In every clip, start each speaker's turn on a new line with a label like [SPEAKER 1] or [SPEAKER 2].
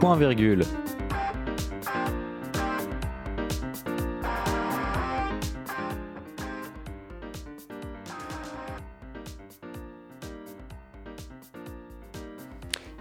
[SPEAKER 1] Point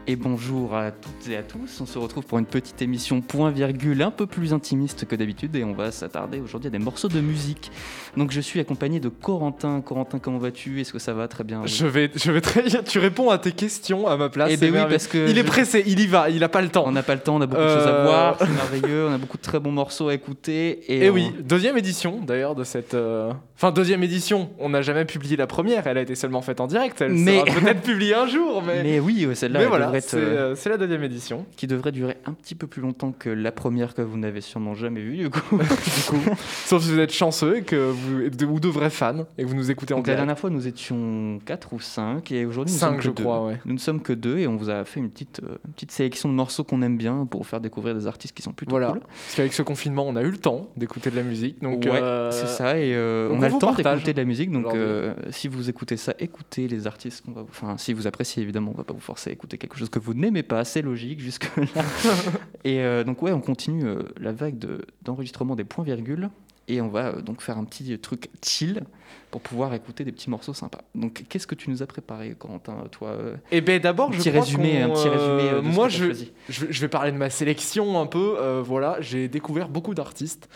[SPEAKER 2] Et bonjour à toutes et à tous. On se retrouve pour une petite émission point virgule un peu plus intimiste que d'habitude et on va s'attarder aujourd'hui à des morceaux de musique. Donc je suis accompagné de Corentin. Corentin, comment vas-tu? Est-ce que ça va? Très bien.
[SPEAKER 3] Je vais, je vais très bien. Tu réponds à tes questions à ma place.
[SPEAKER 2] Eh ben oui, parce que
[SPEAKER 3] il est
[SPEAKER 2] je-
[SPEAKER 3] pressé, il y va, il a pas le temps.
[SPEAKER 2] On n'a pas le temps, on a beaucoup de choses à
[SPEAKER 3] Euh.
[SPEAKER 2] voir, c'est merveilleux, on a beaucoup de très bons morceaux à écouter. Et,
[SPEAKER 3] Et
[SPEAKER 2] on-
[SPEAKER 3] oui, deuxième édition d'ailleurs de cette. euh, Enfin, deuxième édition. On n'a jamais publié la première. Elle a été seulement faite en direct. Elle
[SPEAKER 2] Mais-
[SPEAKER 3] sera peut-être publiée un jour, mais.
[SPEAKER 2] Mais oui, celle-là,
[SPEAKER 3] voilà,
[SPEAKER 2] devrait être,
[SPEAKER 3] c'est
[SPEAKER 2] euh,
[SPEAKER 3] euh, c'est la deuxième édition.
[SPEAKER 2] qui devrait durer un petit peu plus longtemps que la première que vous n'avez sûrement jamais vue du coup.
[SPEAKER 3] Sauf si vous êtes chanceux et que vous de- ou de vrais fans et que vous nous écoutez en
[SPEAKER 2] Donc la
[SPEAKER 3] direct.
[SPEAKER 2] dernière fois nous étions 4 ou 5 et aujourd'hui nous
[SPEAKER 3] Cinq,
[SPEAKER 2] sommes que
[SPEAKER 3] je
[SPEAKER 2] deux.
[SPEAKER 3] crois, ouais.
[SPEAKER 2] Nous ne sommes que deux et on vous a fait une petite, euh, une petite sélection de morceaux qu'on aime bien pour vous faire découvrir des artistes qui sont plutôt
[SPEAKER 3] Voilà.
[SPEAKER 2] cool.
[SPEAKER 3] Parce qu'avec ce confinement, on a eu le temps d'écouter de la musique. Donc,
[SPEAKER 2] ouais,
[SPEAKER 3] euh,
[SPEAKER 2] c'est ça et
[SPEAKER 3] donc
[SPEAKER 2] on a le temps d'écouter de la musique donc euh, si vous écoutez ça, écoutez les artistes qu'on va vous... Enfin, si vous appréciez évidemment, on va pas vous forcer à écouter quelque chose que vous n'aimez pas, c'est logique jusque là. et euh, donc ouais, on continue euh, la vague de- d'enregistrement des points-virgules et on va donc faire un petit truc chill pour pouvoir écouter des petits morceaux sympas. Donc qu'est-ce que tu nous as préparé Corentin toi
[SPEAKER 3] Eh ben d'abord,
[SPEAKER 2] un
[SPEAKER 3] je crois
[SPEAKER 2] résumé, un petit résumé de ce
[SPEAKER 3] moi,
[SPEAKER 2] que t'as
[SPEAKER 3] je, je, vais- je vais parler de ma sélection un peu. voilà, j'ai découvert beaucoup d'artistes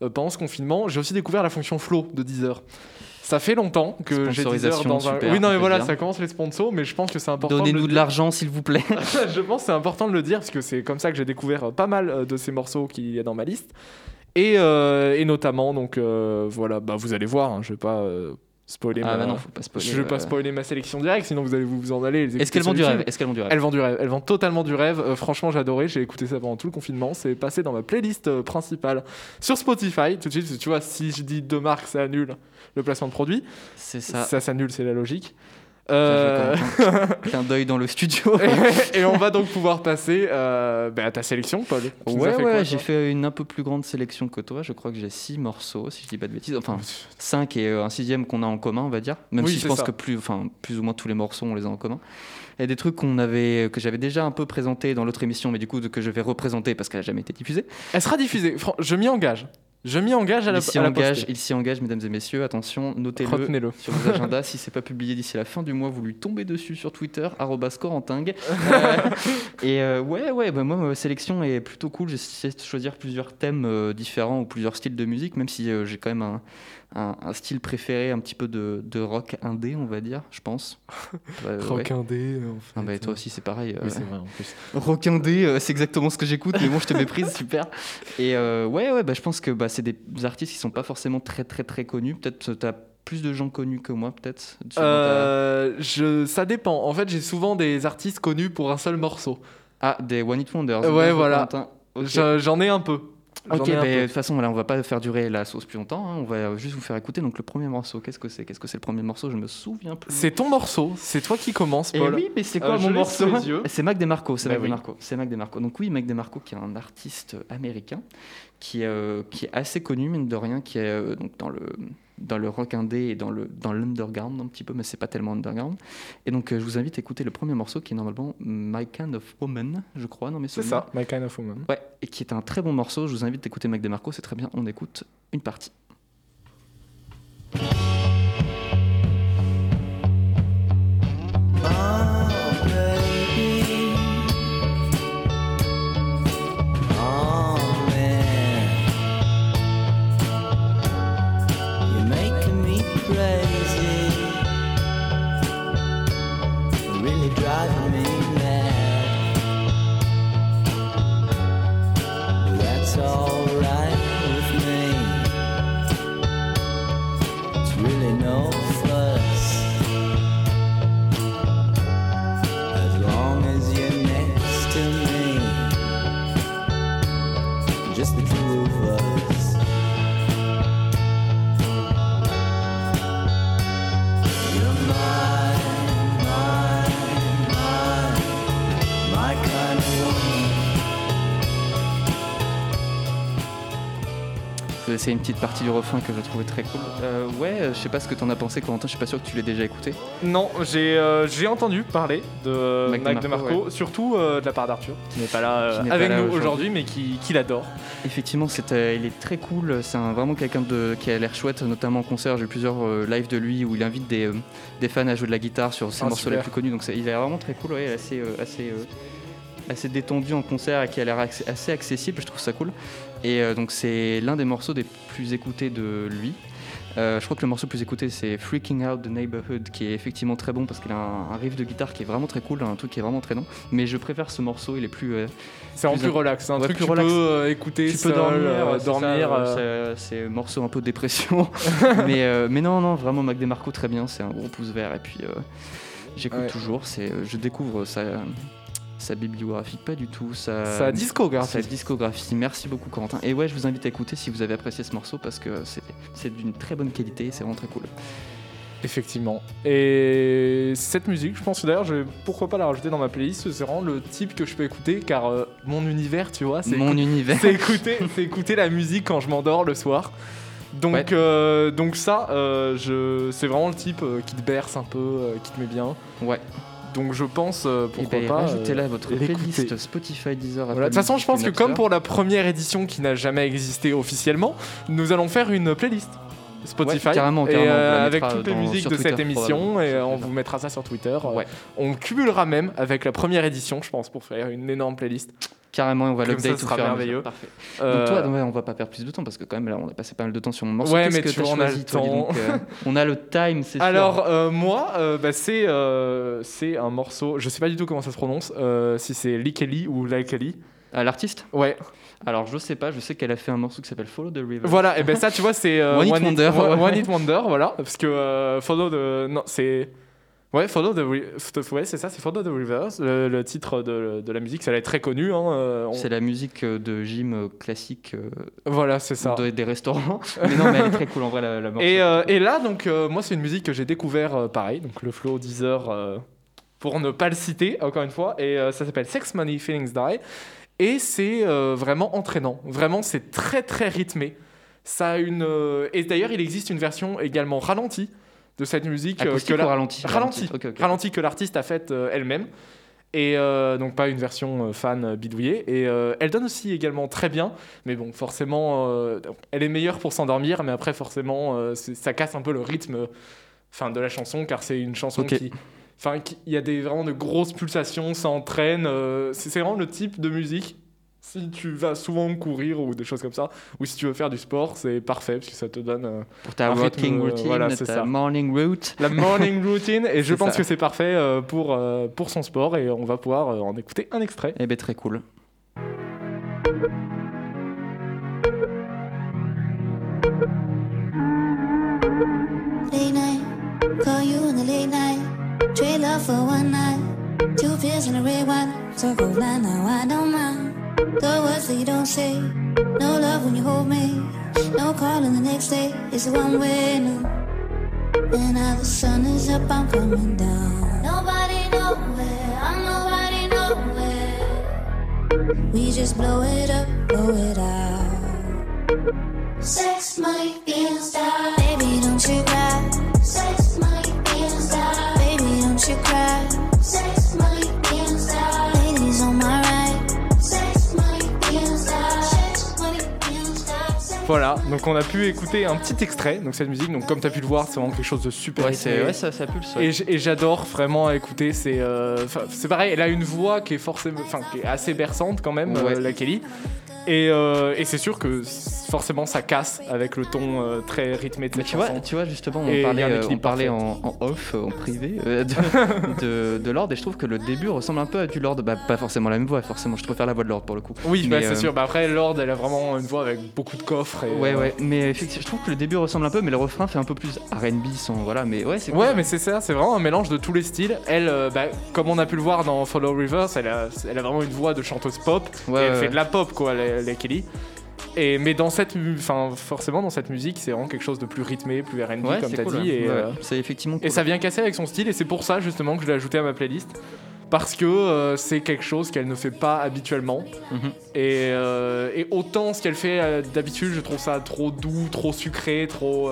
[SPEAKER 3] pendant ce confinement. J'ai aussi découvert la fonction flow de Deezer. Ça fait longtemps que j'ai Deezer dans un.
[SPEAKER 2] super,
[SPEAKER 3] oui, non, mais voilà, ça commence les sponsors, mais je pense que c'est important.
[SPEAKER 2] Donnez-nous de l'argent s'il vous plaît.
[SPEAKER 3] je pense que c'est important de le dire parce que c'est comme ça que j'ai découvert euh, pas mal euh, de ces morceaux qu'il y a dans ma liste. Et, euh, et notamment, donc euh, voilà, bah, vous allez voir, hein, je vais pas euh, spoiler
[SPEAKER 2] Ah
[SPEAKER 3] ma...
[SPEAKER 2] bah non, faut pas spoiler.
[SPEAKER 3] je vais pas
[SPEAKER 2] euh.
[SPEAKER 3] spoiler ma sélection directe, sinon vous allez vous, vous en aller.
[SPEAKER 2] Est-ce qu'elles vend du rêve? Est-ce qu'elles vend du rêve?
[SPEAKER 3] Elles vendent du rêve, elles vendent totalement du rêve. Euh, franchement, j'ai adoré. J'ai écouté ça pendant tout le confinement. C'est passé dans ma playlist euh, principale sur Spotify. Tout de suite, tu vois, si je dis deux marques, ça annule le placement de produit.
[SPEAKER 2] C'est ça.
[SPEAKER 3] Ça, s'annule, c'est la logique. Euh.
[SPEAKER 2] Clin d'œil dans le studio.
[SPEAKER 3] et, et on va donc pouvoir passer euh, bah, à ta sélection, Paul.
[SPEAKER 2] Ouais, j'ai fait une un peu plus grande sélection que toi. Je crois que j'ai six morceaux, si je dis pas de bêtises. Enfin, cinq et euh, un sixième qu'on a en commun, on va dire. Même
[SPEAKER 3] Oui,
[SPEAKER 2] si je pense
[SPEAKER 3] ça.
[SPEAKER 2] que plus, enfin, plus ou moins tous les morceaux, on les a en commun. Il y a des trucs qu'on avait, que j'avais déjà un peu présenté dans l'autre émission, mais du coup que je vais représenter parce qu'elle a jamais été diffusée.
[SPEAKER 3] Elle sera diffusée. Je m'y engage. Je m'y engage à la,
[SPEAKER 2] Il s'y engage, il s'y engage, mesdames et messieurs. Attention, notez-le. Sur vos agendas. si c'est pas publié d'ici la fin du mois, vous lui tombez dessus sur Twitter, Corentingue. Euh, et euh, ouais, ouais, bah moi, ma sélection est plutôt cool. J'ai essayé de choisir plusieurs thèmes euh, différents ou plusieurs styles de musique, même si euh, j'ai quand même un, un- un style préféré, un petit peu de, de rock indé, on va dire, je pense. Euh, ouais.
[SPEAKER 3] Rock indé, en fait.
[SPEAKER 2] Ah bah, toi aussi, c'est pareil. euh,
[SPEAKER 3] Oui, c'est vrai, en plus.
[SPEAKER 2] Rock indé, euh, c'est exactement ce que j'écoute, mais bon, je te méprise, super. Et euh, ouais, ouais, bah, je pense que bah, c'est des artistes qui sont pas forcément très, très, très connus. Peut-être tu as plus de gens connus que moi, peut-être.
[SPEAKER 3] Euh, je, ça dépend. En fait, j'ai souvent des artistes connus pour un seul morceau.
[SPEAKER 2] Ah, des One It Wonders.
[SPEAKER 3] Ouais, voilà. J'en ai un peu. J'en
[SPEAKER 2] Ok, bah,
[SPEAKER 3] peu.
[SPEAKER 2] de toute façon, voilà, on va pas faire durer la sauce plus longtemps. hein, On va juste vous faire écouter. Donc, le premier morceau, qu'est-ce que c'est? Qu'est-ce que c'est le premier morceau? Je me souviens plus.
[SPEAKER 3] C'est ton morceau, c'est toi qui commence,
[SPEAKER 2] Et
[SPEAKER 3] Paul.
[SPEAKER 2] oui, mais c'est
[SPEAKER 3] Euh,
[SPEAKER 2] quoi mon morceau? C'est Mac DeMarco, c'est
[SPEAKER 3] Bah
[SPEAKER 2] Mac
[SPEAKER 3] oui.
[SPEAKER 2] DeMarco, c'est Mac DeMarco. Donc oui, Mac DeMarco qui est un artiste américain qui, euh, qui est assez connu mine de rien, qui est euh, donc dans le dans le rock indé et dans le dans l'underground un petit peu, mais c'est pas tellement underground. Et donc euh, je vous invite à écouter le premier morceau qui est normalement My Kind of Woman, je crois, dans mes
[SPEAKER 3] C'est ça, My Kind of Woman.
[SPEAKER 2] Ouais, et qui est un très bon morceau. Je vous invite à écouter Mac DeMarco, c'est très bien. On écoute une partie. C'est une petite partie du refrain que je trouvais très cool. Euh, ouais, je sais pas ce que t'en as pensé, Corentin. Je suis pas sûr que tu l'aies déjà écouté.
[SPEAKER 3] Non, j'ai euh, j'ai entendu parler de
[SPEAKER 2] Mac
[SPEAKER 3] Mac,
[SPEAKER 2] DeMarco,
[SPEAKER 3] DeMarco, surtout euh, de la part d'Arthur, qui n'est pas là
[SPEAKER 2] pas
[SPEAKER 3] avec
[SPEAKER 2] là
[SPEAKER 3] nous
[SPEAKER 2] aujourd'hui.
[SPEAKER 3] mais qui, qui l'adore.
[SPEAKER 2] Effectivement, c'est, il est très cool. C'est un- vraiment quelqu'un de, qui a l'air chouette, notamment en concert. J'ai eu plusieurs lives de lui où il invite des, des fans à jouer de la guitare sur ses
[SPEAKER 3] Ah,
[SPEAKER 2] morceaux
[SPEAKER 3] super.
[SPEAKER 2] les plus connus. Donc c'est- il est vraiment très cool, ouais, assez, assez, assez détendu en concert et qui a l'air assez accessible. Je trouve ça cool. Et euh, donc c'est l'un des morceaux des plus écoutés de lui. Euh, je crois que le morceau le plus écouté c'est Freaking Out the Neighborhood qui est effectivement très bon parce qu'il a un, un riff de guitare qui est vraiment très cool, un truc qui est vraiment très non. Mais je préfère ce morceau, il est plus, euh,
[SPEAKER 3] C'est en
[SPEAKER 2] Plus un-
[SPEAKER 3] relax, c'est un
[SPEAKER 2] ouais,
[SPEAKER 3] truc que tu
[SPEAKER 2] relax.
[SPEAKER 3] peux euh, écouter
[SPEAKER 2] tu
[SPEAKER 3] seul,
[SPEAKER 2] peux dormir, c'est
[SPEAKER 3] dormir.
[SPEAKER 2] ça, c'est c'est morceau un peu dépression. mais, mais non, non, vraiment Mac DeMarco très bien, c'est un gros pouce vert et puis j'écoute
[SPEAKER 3] Ouais.
[SPEAKER 2] toujours, je découvre sa, sa bibliographie, pas du tout, sa,
[SPEAKER 3] sa discographie.
[SPEAKER 2] sa discographie. Merci beaucoup Corentin. Et ouais, je vous invite à écouter si vous avez apprécié ce morceau parce que c'est, d'une très bonne qualité, c'est vraiment très cool.
[SPEAKER 3] Effectivement. Et cette musique, je pense d'ailleurs, je vais pourquoi pas la rajouter dans ma playlist. C'est vraiment le type que je peux écouter car euh, mon univers, tu vois, c'est
[SPEAKER 2] Mon
[SPEAKER 3] écou-
[SPEAKER 2] univers.
[SPEAKER 3] c'est écouter, c'est écouter la musique quand je m'endors le soir. Donc,
[SPEAKER 2] Ouais.
[SPEAKER 3] euh, donc ça, euh, c'est vraiment le type euh, qui te berce un peu, qui te met bien.
[SPEAKER 2] Ouais.
[SPEAKER 3] Donc je pense, euh,
[SPEAKER 2] Et
[SPEAKER 3] pourquoi
[SPEAKER 2] ben,
[SPEAKER 3] pas.
[SPEAKER 2] rajoutez-là
[SPEAKER 3] euh,
[SPEAKER 2] votre playlist Spotify, Deezer.
[SPEAKER 3] Voilà. De toute façon, je pense que comme pour la première édition qui n'a jamais existé officiellement, nous allons faire une playlist Spotify
[SPEAKER 2] Ouais, carrément, carrément,
[SPEAKER 3] euh, avec toutes les musiques de cette émission et on
[SPEAKER 2] Twitter.
[SPEAKER 3] vous mettra ça sur Twitter.
[SPEAKER 2] Ouais.
[SPEAKER 3] On cumulera même avec la première édition, je pense, pour faire une énorme playlist.
[SPEAKER 2] Carrément, on va l'update à mesure.
[SPEAKER 3] merveilleux.
[SPEAKER 2] Parfait.
[SPEAKER 3] Euh,
[SPEAKER 2] Donc toi, ouais, on va pas perdre plus de temps parce que quand même là, on a passé pas mal de temps sur mon morceau.
[SPEAKER 3] Ouais, mais
[SPEAKER 2] que
[SPEAKER 3] tu vois, on a le temps.
[SPEAKER 2] donc, euh, On a le time, c'est sûr.
[SPEAKER 3] Alors euh, moi, euh, bah, c'est euh, c'est un morceau, je sais pas du tout comment ça se prononce, euh, si c'est Likeli ou Likeli.
[SPEAKER 2] À l'artiste?
[SPEAKER 3] Ouais.
[SPEAKER 2] Alors je sais pas, je sais qu'elle a fait un morceau qui s'appelle Follow the River.
[SPEAKER 3] Voilà, et ben ça, tu vois, c'est euh,
[SPEAKER 2] One Hit Wonder,
[SPEAKER 3] One,
[SPEAKER 2] ouais.
[SPEAKER 3] One Hit Wonder, voilà, parce que euh, Follow the, non, c'est ouais, Follow the, ouais, c'est ça, c'est Follow the Rivers, le, le titre de, de la musique, ça elle est très connu, hein. euh, on-
[SPEAKER 2] C'est la musique euh, de gym euh, classique euh,
[SPEAKER 3] Voilà, c'est ça.
[SPEAKER 2] de- des restaurants. mais non, mais elle est très cool en vrai la, la.
[SPEAKER 3] Et, euh, et là, donc, moi, c'est une musique que j'ai découvert pareil, donc le flow Deezer, pour ne pas le citer, encore une fois, et ça s'appelle Sex Money Feelings Die, et c'est vraiment entraînant. Vraiment, c'est très très rythmé. Ça a une. Et d'ailleurs, il existe une version également ralentie de cette musique. euh,
[SPEAKER 2] Acoustique
[SPEAKER 3] que la-
[SPEAKER 2] ou ralenti
[SPEAKER 3] Ralenti.
[SPEAKER 2] Ok, ok.
[SPEAKER 3] Ralenti que l'artiste a faite euh, elle-même. Et euh, donc pas une version fan bidouillée. Et euh, elle donne aussi également très bien. Mais bon, forcément, euh, elle est meilleure pour s'endormir. Mais après, forcément, ça casse un peu le rythme enfin, de la chanson. Car c'est une chanson qui... Enfin, il y a des, vraiment de grosses pulsations, ça entraîne. c'est vraiment le type de musique. Si tu vas souvent courir ou des choses comme ça, ou si tu veux faire du sport, c'est parfait parce que ça te donne euh,
[SPEAKER 2] Pour ta
[SPEAKER 3] rythme, euh,
[SPEAKER 2] routine,
[SPEAKER 3] voilà, c'est
[SPEAKER 2] ta
[SPEAKER 3] ça.
[SPEAKER 2] morning route.
[SPEAKER 3] la morning routine et je pense
[SPEAKER 2] ça.
[SPEAKER 3] que c'est parfait euh, pour, euh, pour son sport et on va pouvoir euh, en écouter un extrait.
[SPEAKER 2] Eh ben très cool.
[SPEAKER 1] Late night, call you in the late night. Trade love for one night. Two pills and a red wine. Line now, I don't mind. The words that you don't say. No love when you hold me. No calling the next day. It's a one way no. And now the sun is up, I'm coming down. Nobody nowhere, I'm nobody nowhere. We just blow it up, blow it out. Sex, money, feelings, die. Baby, don't you cry. Sex, money, feelings, die. Baby, don't you cry. Sex, money,
[SPEAKER 3] Voilà, donc on a pu écouter un petit extrait. Donc cette musique, donc comme tu as pu le voir, c'est vraiment quelque chose de super.
[SPEAKER 2] Ouais, ouais, ça, ça pulse. ouais.
[SPEAKER 3] Et j'adore vraiment écouter. C'est euh, c'est pareil, elle a une voix qui est forcément, enfin qui est assez berçante quand même,
[SPEAKER 2] Ouais.
[SPEAKER 3] euh, la Kelly. Et, euh, et c'est sûr que forcément ça casse avec le ton euh, très rythmé de cette
[SPEAKER 2] tu vois, tu vois justement, on
[SPEAKER 3] Et
[SPEAKER 2] parlait, euh, on parlait en, en off, en privé, de, de, de Lord, et je trouve que le début ressemble un peu à du Lord. Bah, pas forcément la même voix, forcément, je préfère la voix de Lord pour le coup.
[SPEAKER 3] Oui, bah, c'est sûr. Bah, après, Lord, elle a vraiment une voix avec beaucoup de coffres. Et,
[SPEAKER 2] Ouais, ouais, mais je trouve que le début ressemble un peu, mais le refrain fait un peu plus RB sans. Voilà, mais ouais, c'est cool.
[SPEAKER 3] Ouais, mais c'est ça, c'est vraiment un mélange de tous les styles. Elle, bah, comme on a pu le voir dans Follow Rivers, elle a, elle a vraiment une voix de chanteuse pop.
[SPEAKER 2] Ouais,
[SPEAKER 3] et elle
[SPEAKER 2] ouais,
[SPEAKER 3] fait de la pop, quoi, la Kelly. Et, mais dans cette, enfin, forcément, dans cette musique, c'est vraiment quelque chose de plus rythmé, plus R&B,
[SPEAKER 2] Ouais,
[SPEAKER 3] comme t'as
[SPEAKER 2] cool,
[SPEAKER 3] dit. Et,
[SPEAKER 2] Ouais,
[SPEAKER 3] euh,
[SPEAKER 2] effectivement
[SPEAKER 3] et ça vient casser avec son style, et c'est pour ça justement que je l'ai ajouté à ma playlist. Parce que euh, c'est quelque chose qu'elle ne fait pas habituellement.
[SPEAKER 2] Mhm.
[SPEAKER 3] Et, euh, et autant ce qu'elle fait euh, d'habitude, je trouve ça trop doux, trop sucré, trop.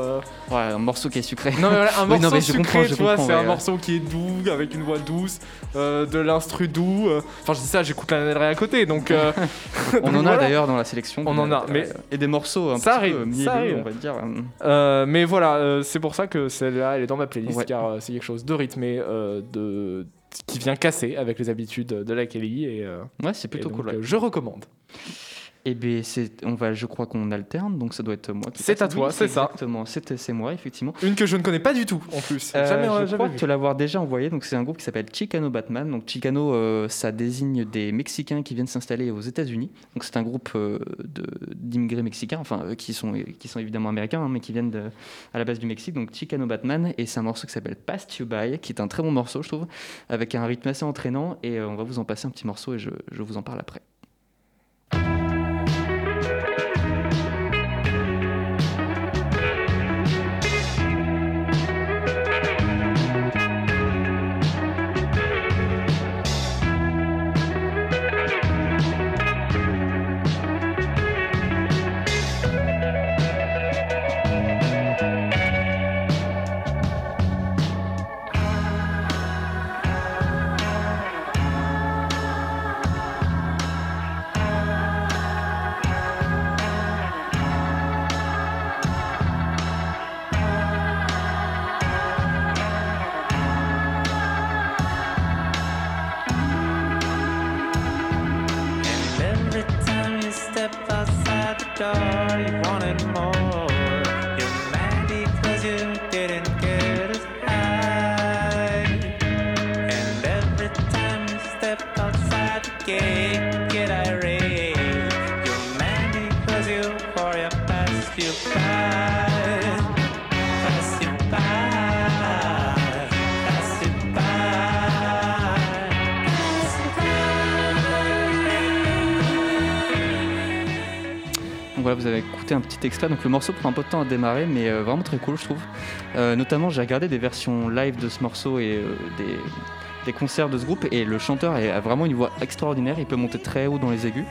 [SPEAKER 2] Ouais, un morceau qui est sucré.
[SPEAKER 3] Non, mais voilà, un
[SPEAKER 2] Oui,
[SPEAKER 3] morceau
[SPEAKER 2] non, mais je
[SPEAKER 3] sucré, tu vois, c'est un
[SPEAKER 2] ouais.
[SPEAKER 3] morceau qui est doux, avec une voix douce, de l'instru doux. Enfin, je dis ça, j'écoute la Del à côté, donc.
[SPEAKER 2] On
[SPEAKER 3] donc
[SPEAKER 2] en a d'ailleurs dans la sélection.
[SPEAKER 3] On en a, mais-
[SPEAKER 2] et des morceaux un
[SPEAKER 3] Ça
[SPEAKER 2] petit
[SPEAKER 3] arrive,
[SPEAKER 2] peu
[SPEAKER 3] ça arrive.
[SPEAKER 2] on va dire.
[SPEAKER 3] mais voilà, c'est pour ça que celle-là, elle est dans ma playlist,
[SPEAKER 2] Ouais.
[SPEAKER 3] car c'est quelque chose de rythmé, de qui vient casser avec les habitudes de la Kelly, et, euh,
[SPEAKER 2] Ouais, c'est
[SPEAKER 3] et
[SPEAKER 2] plutôt
[SPEAKER 3] donc,
[SPEAKER 2] cool. ouais.
[SPEAKER 3] euh, je recommande.
[SPEAKER 2] Et ben c'est, on va, je crois qu'on alterne, donc ça doit être moi. qui
[SPEAKER 3] C'est à toi,
[SPEAKER 2] Oui,
[SPEAKER 3] c'est ça.
[SPEAKER 2] Exactement, c'est, c'est moi effectivement.
[SPEAKER 3] Une que je ne connais pas du tout, en plus.
[SPEAKER 2] Euh,
[SPEAKER 3] jamais,
[SPEAKER 2] je
[SPEAKER 3] jamais
[SPEAKER 2] crois
[SPEAKER 3] vu.
[SPEAKER 2] te l'avoir déjà envoyé. Donc c'est un groupe qui s'appelle Chicano Batman. Donc Chicano, euh, ça désigne des Mexicains qui viennent s'installer aux États-Unis. Donc c'est un groupe euh, d'immigrés mexicains, enfin euh, qui sont qui sont évidemment américains, hein, mais qui viennent de- à la base du Mexique. Donc Chicano Batman et c'est un morceau qui s'appelle Pass You By, qui est un très bon morceau, je trouve, avec un rythme assez entraînant. Et on va vous en passer un petit morceau et je, je vous en parle après. Un petit extrait. Donc le morceau prend un peu de temps à démarrer, mais euh, vraiment très cool, je trouve. Euh, notamment, j'ai regardé des versions live de ce morceau et euh, des concerts de ce groupe, et le chanteur a vraiment une voix extraordinaire. Il peut monter très haut dans les aigus,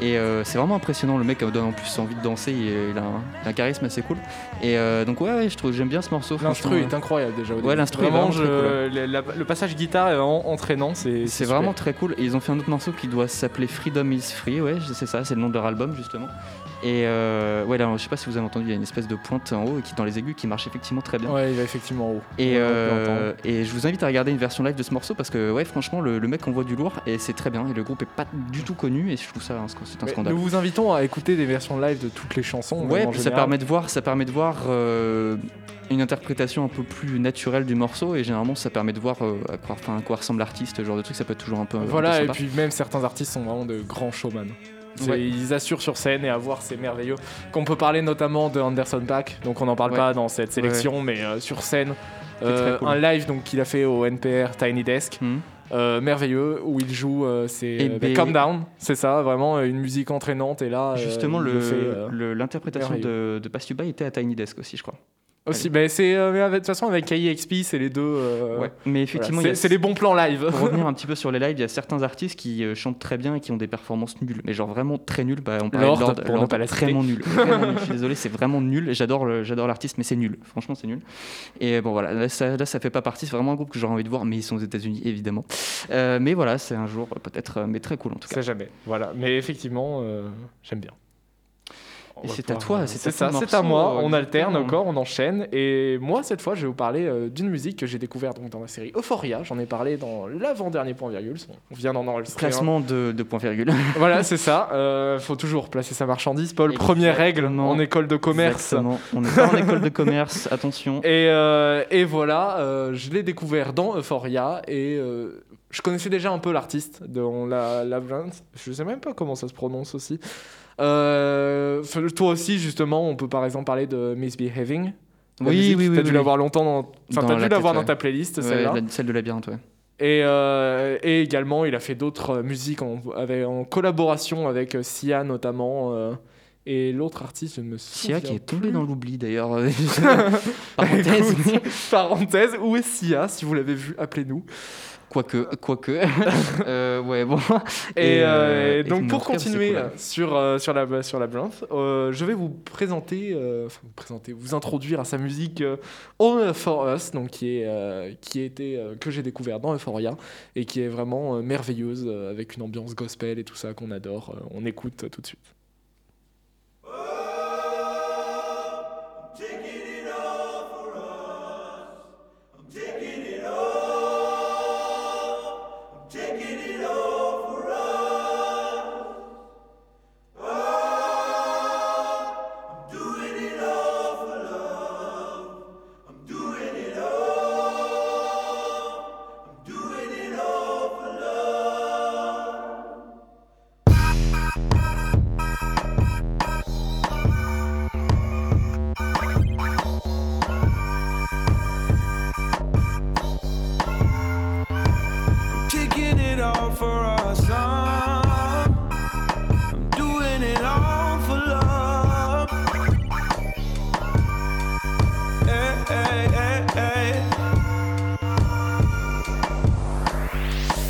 [SPEAKER 2] et euh, c'est vraiment impressionnant. Le mec donne en plus envie de danser. Il, il a, un, il a un charisme assez cool. Et euh, donc ouais, ouais, je trouve j'aime bien ce morceau.
[SPEAKER 3] L'instru est incroyable déjà. au
[SPEAKER 2] Ouais, l'instru est
[SPEAKER 3] vraiment,
[SPEAKER 2] vraiment
[SPEAKER 3] je- le, la- le passage guitare est vraiment entraînant. C'est
[SPEAKER 2] vraiment très cool. Et ils ont fait un autre morceau qui doit s'appeler Freedom is Free. Ouais, c'est ça, c'est le nom de leur album justement. Et euh, ouais, là, je sais pas si vous avez entendu, il y a une espèce de pointe en haut qui dans les aigus qui marche effectivement très bien.
[SPEAKER 3] Ouais, il va effectivement en haut.
[SPEAKER 2] Et, euh, je vous invite à regarder une version live de ce morceau parce que ouais, franchement, le, le mec envoie du lourd et c'est très bien. Et le groupe est pas du tout connu et je trouve ça un, c'est un
[SPEAKER 3] Mais
[SPEAKER 2] scandale.
[SPEAKER 3] Nous vous invitons à écouter des versions live de toutes les chansons.
[SPEAKER 2] Ouais,
[SPEAKER 3] en
[SPEAKER 2] ça permet de voir, ça permet de voir euh, une interprétation un peu plus naturelle du morceau et généralement ça permet de voir euh, à, quoi, à quoi ressemble l'artiste, genre de truc, ça peut être toujours un peu. un peu
[SPEAKER 3] Voilà, et puis même certains artistes sont vraiment de grands showman.
[SPEAKER 2] Ouais.
[SPEAKER 3] Ils assurent sur scène et à voir, c'est merveilleux. Qu'on peut parler notamment de Anderson Paak, donc on n'en parle
[SPEAKER 2] Ouais.
[SPEAKER 3] pas dans cette sélection, mais euh, sur scène, euh,
[SPEAKER 2] cool.
[SPEAKER 3] un live donc qu'il a fait au NPR Tiny Desk,
[SPEAKER 2] Mhm.
[SPEAKER 3] Euh, merveilleux, où il joue, euh, c'est euh,
[SPEAKER 2] ben-
[SPEAKER 3] Calm Down, c'est ça, vraiment euh, une musique entraînante, et là,
[SPEAKER 2] Justement,
[SPEAKER 3] il
[SPEAKER 2] le- l'interprétation de, de By était à Tiny Desk aussi, je crois.
[SPEAKER 3] Aussi, mais c'est euh, de toute façon avec KXP, c'est les deux. euh,
[SPEAKER 2] ouais. Mais effectivement,
[SPEAKER 3] c'est les bons plans live.
[SPEAKER 2] pour revenir un petit peu sur les lives, il y a certains artistes qui euh, chantent très bien et qui ont des performances nulles, mais genre vraiment très nulles. Bah, on parlait de
[SPEAKER 3] Lord, ne
[SPEAKER 2] Lord,
[SPEAKER 3] pas la
[SPEAKER 2] vraiment nul. Vraiment nul. Je suis désolé, c'est vraiment nul. J'adore, j'adore l'artiste, mais c'est nul. Franchement, c'est nul. Et bon voilà, là ça, là, ça fait pas partie. C'est vraiment un groupe que j'aurais envie de voir, mais ils sont aux États-Unis évidemment. Mais voilà, c'est un jour peut-être, mais très cool en tout cas.
[SPEAKER 3] C'est jamais. Voilà. Mais effectivement, j'aime bien.
[SPEAKER 2] C'est à toi, c'est
[SPEAKER 3] c'est
[SPEAKER 2] à
[SPEAKER 3] ça, c'est à moi.
[SPEAKER 2] euh,
[SPEAKER 3] On alterne encore, on enchaîne. Et moi, cette fois, je vais vous parler euh, d'une musique que j'ai découverte donc, dans la série Euphoria. J'en ai parlé dans l'avant-dernier point virgule. On vient d'en enregistrer.
[SPEAKER 2] Classement de, de point virgule.
[SPEAKER 3] Voilà, c'est ça. Euh, faut toujours placer sa marchandise. Paul, première règle en école de commerce.
[SPEAKER 2] Exactement. On est pas en école de commerce, attention.
[SPEAKER 3] Et, euh, et voilà, euh, je l'ai découvert dans Euphoria et euh, je connaissais déjà un peu l'artiste dans la Labyrinth. Je sais même pas comment ça se prononce aussi. Euh, toi aussi, justement, on peut par exemple parler de Misbehaving.
[SPEAKER 2] Oui,
[SPEAKER 3] musique,
[SPEAKER 2] oui, oui,
[SPEAKER 3] T'as dû
[SPEAKER 2] oui.
[SPEAKER 3] l'avoir longtemps dans. Enfin, t'as
[SPEAKER 2] la
[SPEAKER 3] dû l'avoir
[SPEAKER 2] tête,
[SPEAKER 3] dans ta
[SPEAKER 2] ouais.
[SPEAKER 3] playlist,
[SPEAKER 2] Ouais,
[SPEAKER 3] celle-là.
[SPEAKER 2] la- celle de labyrinthe, ouais.
[SPEAKER 3] Et, euh, et également, il a fait d'autres musiques en, avec- en collaboration avec euh, Sia notamment. euh, Et l'autre artiste, je ne me
[SPEAKER 2] Sia
[SPEAKER 3] souviens
[SPEAKER 2] qui est tombé
[SPEAKER 3] plus.
[SPEAKER 2] dans l'oubli d'ailleurs. Parenthèse.
[SPEAKER 3] Écoute, parenthèse, où est Sia Si vous l'avez vu, appelez-nous.
[SPEAKER 2] Quoique, quoique. Euh, ouais, bon.
[SPEAKER 3] Et,
[SPEAKER 2] Et,
[SPEAKER 3] euh,
[SPEAKER 2] euh,
[SPEAKER 3] et donc pour continuer sur, sur la sur la je vais vous présenter, enfin vous présenter, vous introduire à sa musique All for Us, donc qui est qui était que j'ai découvert dans Euphoria et qui est vraiment merveilleuse avec une ambiance gospel et tout ça qu'on adore. On écoute tout de suite.
[SPEAKER 4] All for our I'm, I'm doing it all for love. Hey, hey, hey, hey.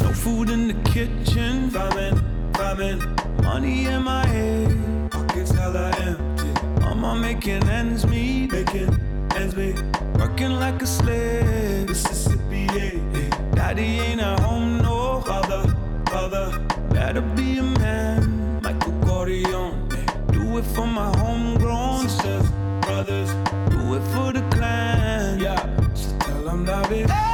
[SPEAKER 4] No food in the kitchen. Famine, famine. Money in my head. Pockets hella empty. Mama making ends meet. Making ends meet. Working like a slave. Mississippi, yeah. Daddy ain't at Better be a man. Michael Corleone. Do it for my homegrown sisters, brothers. Do it for the clan. Yeah. So tell them that it. Hey!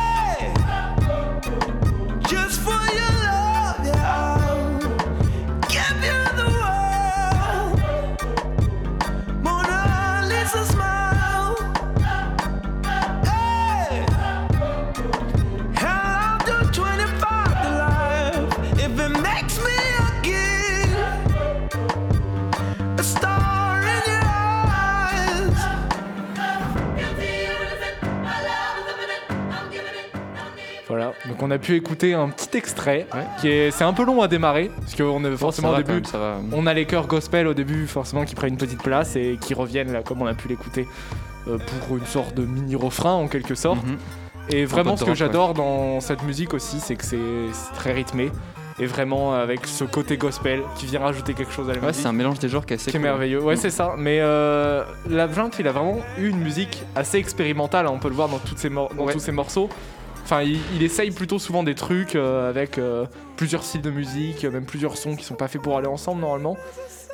[SPEAKER 3] On a pu écouter un petit extrait
[SPEAKER 2] Ouais.
[SPEAKER 3] qui est c'est un peu long à démarrer parce qu'on est forcément au début.
[SPEAKER 2] même.
[SPEAKER 3] On a les chœurs gospel au début, forcément, qui prennent une petite place et qui reviennent là, comme on a pu l'écouter, euh, pour une sorte de mini-refrain en quelque sorte.
[SPEAKER 2] Mhm.
[SPEAKER 3] Et vraiment, ce que j'adore dans cette musique aussi, c'est que c'est très rythmé et vraiment avec ce côté gospel qui vient rajouter quelque chose à la
[SPEAKER 2] Ouais,
[SPEAKER 3] musique.
[SPEAKER 2] c'est un mélange des genres qui est assez
[SPEAKER 3] qui est
[SPEAKER 2] cool.
[SPEAKER 3] merveilleux. Ouais,
[SPEAKER 2] Mm.
[SPEAKER 3] c'est ça. Mais euh, la Blunt, il a vraiment eu une musique assez expérimentale. hein, On peut le voir dans, toutes dans
[SPEAKER 2] Ouais.
[SPEAKER 3] tous ses morceaux. Enfin, il, il essaye plutôt souvent des trucs euh, avec euh, plusieurs styles de musique, euh, même plusieurs sons qui sont pas faits pour aller ensemble normalement.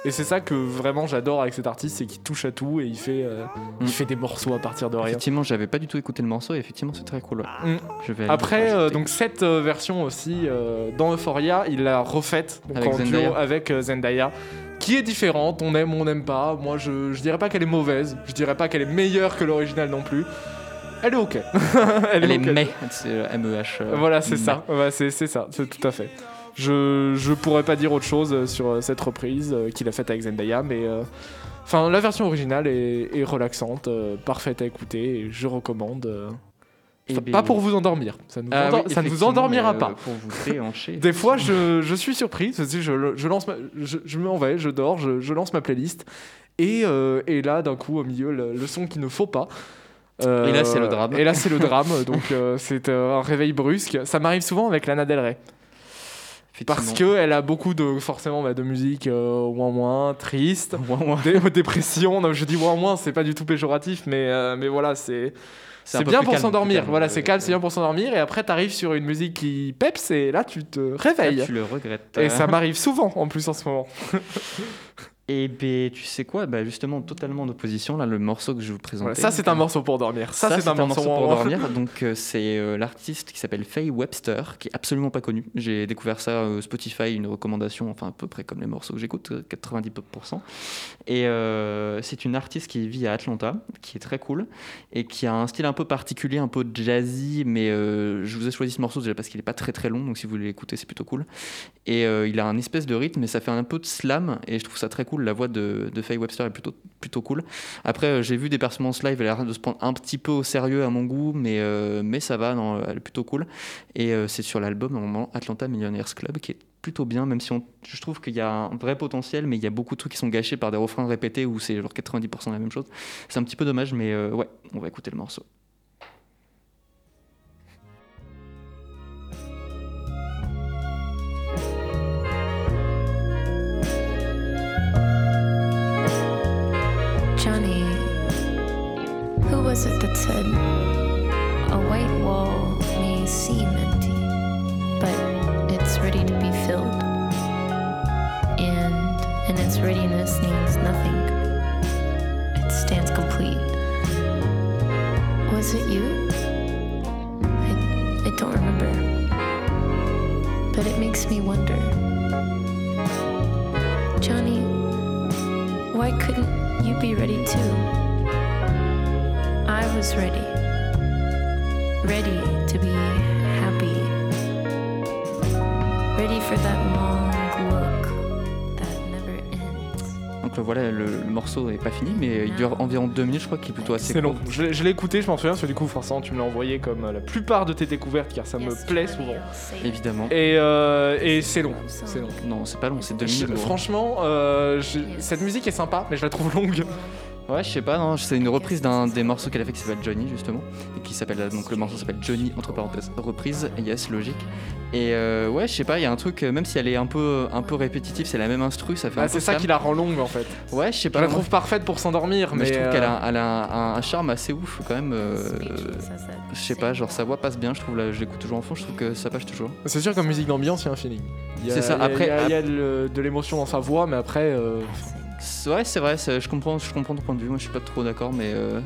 [SPEAKER 3] Et c'est ça que vraiment j'adore avec cet artiste, c'est qu'il touche à tout et il fait, euh, il
[SPEAKER 2] Mm.
[SPEAKER 3] fait des morceaux à partir de rien.
[SPEAKER 2] Effectivement, j'avais pas du tout écouté le morceau et effectivement, c'est très cool. ouais.
[SPEAKER 3] Mm.
[SPEAKER 2] Je vais
[SPEAKER 3] Après, euh, donc cette euh, version aussi dans Euphoria, il l'a refaite donc
[SPEAKER 2] Avec
[SPEAKER 3] en duo
[SPEAKER 2] Zendaya.
[SPEAKER 3] avec euh, Zendaya, qui est différente. On aime, on n'aime pas. Moi, je, je dirais pas qu'elle est mauvaise. Je dirais pas qu'elle est meilleure que l'original non plus. Elle est ok.
[SPEAKER 2] Elle est
[SPEAKER 3] ok.
[SPEAKER 2] mais, c'est euh, MEH. euh,
[SPEAKER 3] Voilà, c'est ça. Ouais, c'est c'est ça. C'est tout à fait. Je, je pourrais pas dire autre chose euh, sur cette reprise qu'il a faite avec Zendaya, mais enfin la version originale est, est relaxante, euh, parfaite à écouter et je recommande. euh,
[SPEAKER 2] Eh ben-
[SPEAKER 3] pas pour vous endormir. Ça, nous
[SPEAKER 2] Ah
[SPEAKER 3] endor-
[SPEAKER 2] oui,
[SPEAKER 3] ça ne vous
[SPEAKER 2] effectivement,
[SPEAKER 3] endormira pas.
[SPEAKER 2] Pour vous déhancher.
[SPEAKER 3] Des fois, je, je suis surpris. Je, je lance, ma- je, je m'en vais, je dors, je, lance ma playlist. Et, et là, d'un coup, au milieu, le, le son qu'il ne faut pas. Euh,
[SPEAKER 2] Et là, c'est le drame.
[SPEAKER 3] Et là, c'est le drame. donc, euh, c'est euh, un réveil brusque. Ça m'arrive souvent avec Lana Del Rey. Parce qu'elle a beaucoup de, forcément, bah, de musique euh, ouin ouin, triste,
[SPEAKER 2] ouin.
[SPEAKER 3] dé- dépression. Non, je dis ouin ouin, c'est pas du tout péjoratif, mais, mais voilà, c'est.
[SPEAKER 2] C'est
[SPEAKER 3] bien pour s'endormir. Voilà, c'est calme, c'est bien pour s'endormir. Et après, t'arrives sur une musique qui peps et là, tu te réveilles.
[SPEAKER 2] Ah, tu le regrettes.
[SPEAKER 3] Et ça m'arrive souvent en plus en ce moment.
[SPEAKER 2] Et ben, tu sais quoi? Bah, Justement, totalement en opposition, là, le morceau que je vous présenter.
[SPEAKER 3] Voilà, ça, c'est un morceau pour dormir. Ça, c'est un, morceau,
[SPEAKER 2] pour dormir. Donc, euh, c'est euh, l'artiste qui s'appelle Faye Webster, qui est absolument pas connu. J'ai découvert ça euh, Spotify, une recommandation, enfin à peu près comme les morceaux que j'écoute, euh, 90%. Et euh, c'est une artiste qui vit à Atlanta, qui est très cool et qui a un style un peu particulier, un peu jazzy. Mais je vous ai choisi ce morceau déjà parce qu'il est pas très très long, donc si vous voulez l'écouter, c'est plutôt cool. Et il a un espèce de rythme, et ça fait un peu de slam, et je trouve ça très cool La voix de, Faye Webster est plutôt, plutôt cool. Après, euh, j'ai vu des performances live, elle a l'air de se prendre un petit peu au sérieux à mon goût, mais, euh, mais ça va, elle est plutôt cool. Et euh, c'est sur l'album, normalement, Atlanta Millionaires Club, qui est plutôt bien, même si je trouve qu'il y a un vrai potentiel, mais il y a beaucoup de trucs qui sont gâchés par des refrains répétés où c'est genre 90% la même chose. C'est un petit peu dommage, mais ouais, on va écouter le morceau.
[SPEAKER 5] Readiness needs nothing, it stands complete. Was it you? I, I don't remember, but it makes me wonder. Johnny, why couldn't you be ready too? I was ready. Ready to be happy. Ready for that long
[SPEAKER 2] voilà, le, le morceau n'est pas fini, mais il dure environ deux minutes, je crois qu'il est plutôt assez
[SPEAKER 3] C'est
[SPEAKER 2] court.
[SPEAKER 3] long. Je, l'ai- je l'ai écouté, je m'en souviens, parce que du coup, forcément, tu me l'as envoyé comme euh, la plupart de tes découvertes, car ça me plaît souvent.
[SPEAKER 2] Évidemment.
[SPEAKER 3] Et, c'est et c'est long. C'est long.
[SPEAKER 2] Non, c'est pas long, c'est deux minutes.
[SPEAKER 3] franchement, euh, je- cette musique est sympa, mais je la trouve longue.
[SPEAKER 2] Ouais, je sais pas, non, c'est une reprise d'un des morceaux qu'elle a fait qui s'appelle Johnny justement, et qui s'appelle donc le morceau s'appelle Johnny entre parenthèses reprise, yes logique. Et euh, ouais, je sais pas, il y a un truc, euh, même si elle est un peu un peu répétitive, c'est la même instru, ça fait un
[SPEAKER 3] Bah,
[SPEAKER 2] peu
[SPEAKER 3] c'est ça qui la rend longue en fait.
[SPEAKER 2] Ouais, je sais
[SPEAKER 3] Je
[SPEAKER 2] pas.
[SPEAKER 3] la
[SPEAKER 2] moi,
[SPEAKER 3] trouve parfaite pour s'endormir,
[SPEAKER 2] mais
[SPEAKER 3] mais,
[SPEAKER 2] je trouve
[SPEAKER 3] euh,
[SPEAKER 2] qu'elle a, elle a un, un charme assez ouf quand même. euh, je sais pas, genre sa voix passe bien, je trouve. Là, je l'écoute toujours en fond, je trouve que ça passe toujours.
[SPEAKER 3] C'est sûr qu'en musique d'ambiance, il y a un feeling.
[SPEAKER 2] C'est ça,
[SPEAKER 3] il y a-
[SPEAKER 2] après-
[SPEAKER 3] il y a, il y a de, de l'émotion dans sa voix, mais après, euh,
[SPEAKER 2] C'est- Ouais, c'est vrai, je comprends, je comprends ton point de vue. Moi, je suis pas trop d'accord, mais euh,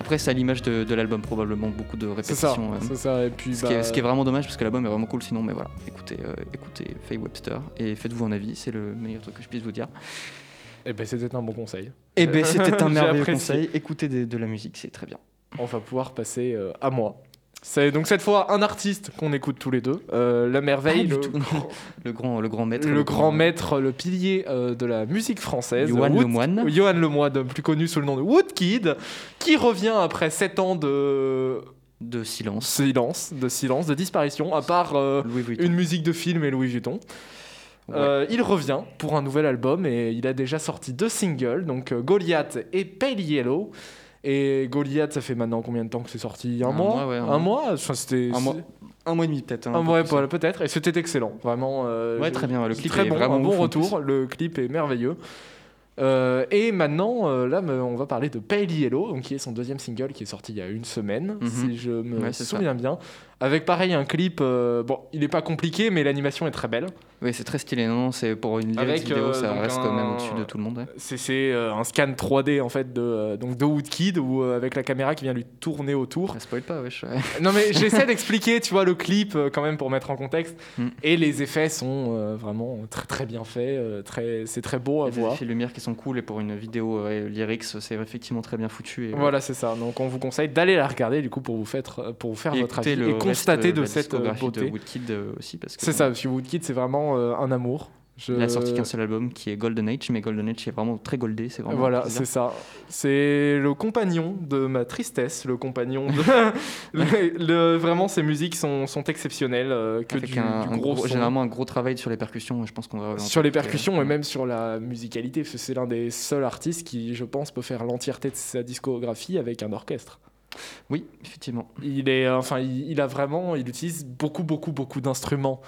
[SPEAKER 2] après, c'est à l'image de, de l'album probablement beaucoup de
[SPEAKER 3] c'est ça.
[SPEAKER 2] répétitions. euh.
[SPEAKER 3] C'est ça. Et puis,
[SPEAKER 2] Ce, qui est,
[SPEAKER 3] bah,
[SPEAKER 2] ce qui est vraiment dommage parce que l'album est vraiment cool sinon mais voilà écoutez euh, écoutez Faye Webster et faites-vous un avis c'est le meilleur truc que je puisse vous dire
[SPEAKER 3] eh ben, c'était un bon conseil.
[SPEAKER 2] et ben c'était un merveilleux conseil écoutez de, la musique c'est très bien
[SPEAKER 3] On va pouvoir passer euh, à moi. C'est donc cette fois un artiste qu'on écoute tous les deux, euh, la merveille,
[SPEAKER 2] du
[SPEAKER 3] le,
[SPEAKER 2] tout, non. le grand le grand maître
[SPEAKER 3] le grand maître, le pilier euh, de la musique française,
[SPEAKER 2] Johan
[SPEAKER 3] Wood-
[SPEAKER 2] Lemoine.
[SPEAKER 3] Johan Lemoine, plus connu sous le nom de Woodkid, qui revient après 7 ans de
[SPEAKER 2] de silence
[SPEAKER 3] silence, de silence, de disparition, à part euh, une musique de film et Louis Vuitton.
[SPEAKER 2] Ouais.
[SPEAKER 3] Il revient pour un nouvel album et il a déjà sorti deux singles, donc Goliath et Pale Yellow. Et Goliath, ça fait maintenant combien de temps que c'est sorti? Un,
[SPEAKER 2] Un
[SPEAKER 3] mois?
[SPEAKER 2] mois, ouais, un
[SPEAKER 3] Un
[SPEAKER 2] mois.
[SPEAKER 3] mois? Enfin, c'était-
[SPEAKER 2] un mois un mois et demi peut-être hein,
[SPEAKER 3] Un
[SPEAKER 2] peu
[SPEAKER 3] mois, voilà, peut-être. Et c'était excellent, vraiment. euh,
[SPEAKER 2] Ouais, très bien, le clip
[SPEAKER 3] très
[SPEAKER 2] est
[SPEAKER 3] bon,
[SPEAKER 2] vraiment
[SPEAKER 3] un bon retour. Le clip est merveilleux. Euh, et maintenant, euh, là, on va parler de Pale Yellow, donc qui est son deuxième single qui est sorti il y a une semaine,
[SPEAKER 2] Mhm.
[SPEAKER 3] si je me
[SPEAKER 2] Ouais, c'est ça.
[SPEAKER 3] souviens bien. Avec pareil un clip, euh, bon, il n'est pas compliqué, mais l'animation est très belle.
[SPEAKER 2] oui c'est très stylé non c'est pour une
[SPEAKER 3] Avec,
[SPEAKER 2] vidéo
[SPEAKER 3] euh,
[SPEAKER 2] ça reste quand même
[SPEAKER 3] un-
[SPEAKER 2] au-dessus de tout le monde ouais.
[SPEAKER 3] C'est euh, un scan 3D en fait de, donc de Woodkid, euh, avec la caméra qui vient lui tourner autour.
[SPEAKER 2] Ça spoil pas wesh ouais.
[SPEAKER 3] Non mais j'essaie d'expliquer, tu vois, le clip quand même pour mettre en contexte.
[SPEAKER 2] Mm.
[SPEAKER 3] Et les effets sont euh, vraiment très très bien faits, très, c'est très beau à voir.
[SPEAKER 2] effets de lumière qui sont cool et pour une vidéo ouais, lyrics c'est effectivement très bien foutu et,
[SPEAKER 3] Voilà, c'est ça. Donc on vous conseille d'aller la regarder du coup pour vous, faire- pour vous faire
[SPEAKER 2] et
[SPEAKER 3] votre avis
[SPEAKER 2] le
[SPEAKER 3] constater de
[SPEAKER 2] la
[SPEAKER 3] cette euh, beauté.
[SPEAKER 2] de Woodkid euh, aussi parce que
[SPEAKER 3] C'est ça, parce que Woodkid c'est vraiment euh, un amour. Je-
[SPEAKER 2] Il a sorti qu'un seul album qui est Golden Age, mais Golden Age est vraiment très goldé, c'est vraiment.
[SPEAKER 3] Voilà, c'est ça. C'est le compagnon de ma tristesse, le compagnon de. le- le- vraiment, ces musiques sont, sont exceptionnelles, euh, que
[SPEAKER 2] Avec
[SPEAKER 3] du,
[SPEAKER 2] un,
[SPEAKER 3] du
[SPEAKER 2] un
[SPEAKER 3] gros,
[SPEAKER 2] généralement un gros travail sur les percussions, je pense qu'on va.
[SPEAKER 3] Sur les percussions
[SPEAKER 2] euh,
[SPEAKER 3] et même sur la musicalité, c'est l'un des seuls artistes qui, je pense, peut faire l'entièreté de sa discographie avec un orchestre.
[SPEAKER 2] Oui, effectivement.
[SPEAKER 3] Il est, euh, enfin, il, il a vraiment, il utilise beaucoup, beaucoup, beaucoup d'instruments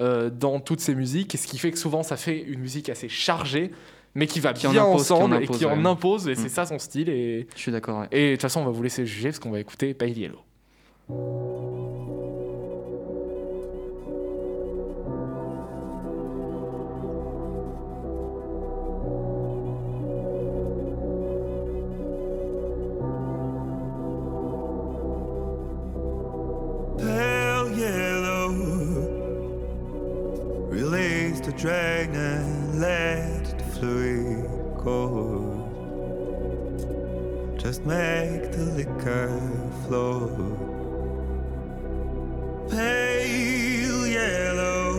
[SPEAKER 3] euh, dans toutes ses musiques, et ce qui fait que souvent ça fait une musique assez chargée, mais qui va
[SPEAKER 2] Qui
[SPEAKER 3] bien
[SPEAKER 2] impose, qui
[SPEAKER 3] ensemble et qui en impose, et
[SPEAKER 2] Mm.
[SPEAKER 3] c'est ça son style. Et
[SPEAKER 2] Je suis d'accord. ouais.
[SPEAKER 3] et de toute façon, on va vous laisser juger parce qu'on va écouter Pale
[SPEAKER 4] flow. Pale yellow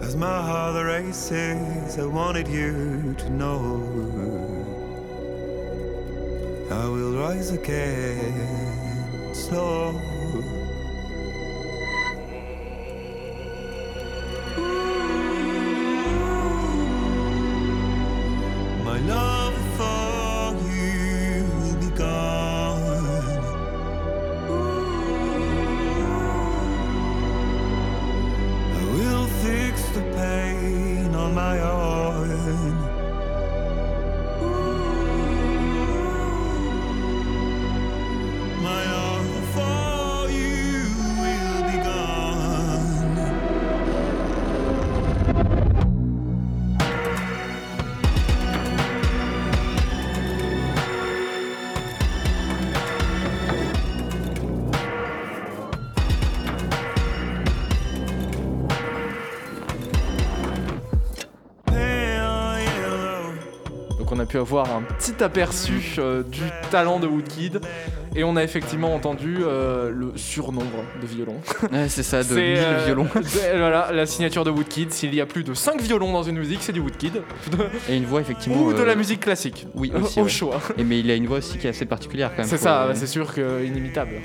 [SPEAKER 4] as my heart races, I wanted you to know. I will rise again, slow.
[SPEAKER 3] Pu avoir un petit aperçu euh, du talent de Woodkid et on a effectivement entendu euh, le surnombre de violons.
[SPEAKER 2] Ouais, c'est ça, de
[SPEAKER 3] C'est,
[SPEAKER 2] 1000
[SPEAKER 3] euh,
[SPEAKER 2] violons.
[SPEAKER 3] de- voilà, la signature de Woodkid. S'il y a plus de 5 violons dans une musique, c'est du Woodkid.
[SPEAKER 2] Et une voix effectivement.
[SPEAKER 3] Ou de
[SPEAKER 2] euh,
[SPEAKER 3] la musique classique.
[SPEAKER 2] Oui, aussi.
[SPEAKER 3] Au
[SPEAKER 2] ouais.
[SPEAKER 3] choix.
[SPEAKER 2] Et mais il a une voix aussi qui est assez particulière quand même.
[SPEAKER 3] C'est ça,
[SPEAKER 2] euh,
[SPEAKER 3] c'est sûr que inimitable.